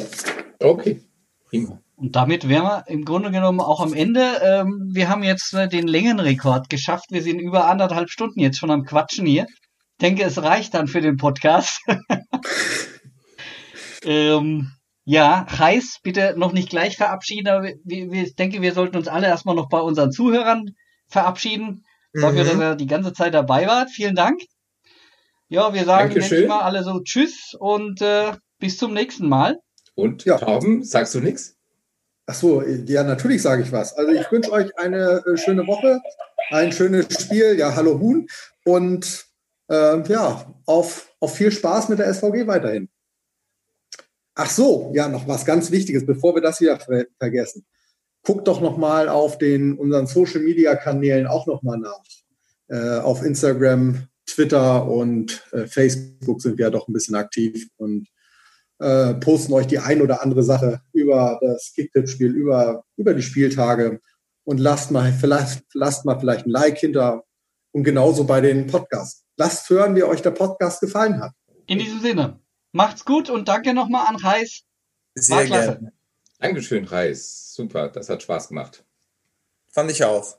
Okay. Prima. und damit wären wir im Grunde genommen auch am Ende. Ähm, wir haben jetzt äh, den Längenrekord geschafft. Wir sind über anderthalb Stunden jetzt schon am Quatschen hier. Ich denke, es reicht dann für den Podcast. *laughs* ähm, Ja, Heiß, bitte noch nicht gleich verabschieden, aber wir, wir, ich denke, wir sollten uns alle erstmal noch bei unseren Zuhörern verabschieden. Dafür, mhm. dass er die ganze Zeit dabei war. Vielen Dank. Ja, wir sagen Dankeschön. mal alle so Tschüss und äh, bis zum nächsten Mal. Und ja. Torben, sagst du nichts? Ach so, ja, natürlich sage ich was. Also ich wünsche euch eine äh, schöne Woche, ein schönes Spiel. Ja, hallo Huhn. Und äh, ja, auf, auf viel Spaß mit der SVG weiterhin. Ach so, ja, noch was ganz Wichtiges, bevor wir das wieder ver vergessen. Guckt doch noch mal auf den unseren Social Media Kanälen auch noch mal nach. Äh, auf Instagram, Twitter und äh, Facebook sind wir ja doch ein bisschen aktiv und äh, posten euch die ein oder andere Sache über das Kicktipp-Spiel, über, über die Spieltage und lasst mal, *laughs* vielleicht, lasst mal vielleicht ein Like hinter und genauso bei den Podcasts. Lasst hören, wie euch der Podcast gefallen hat. In diesem Sinne, macht's gut und danke nochmal an Reis. Sehr gerne. Dankeschön, Reis. Super, das hat Spaß gemacht. Fand ich auch.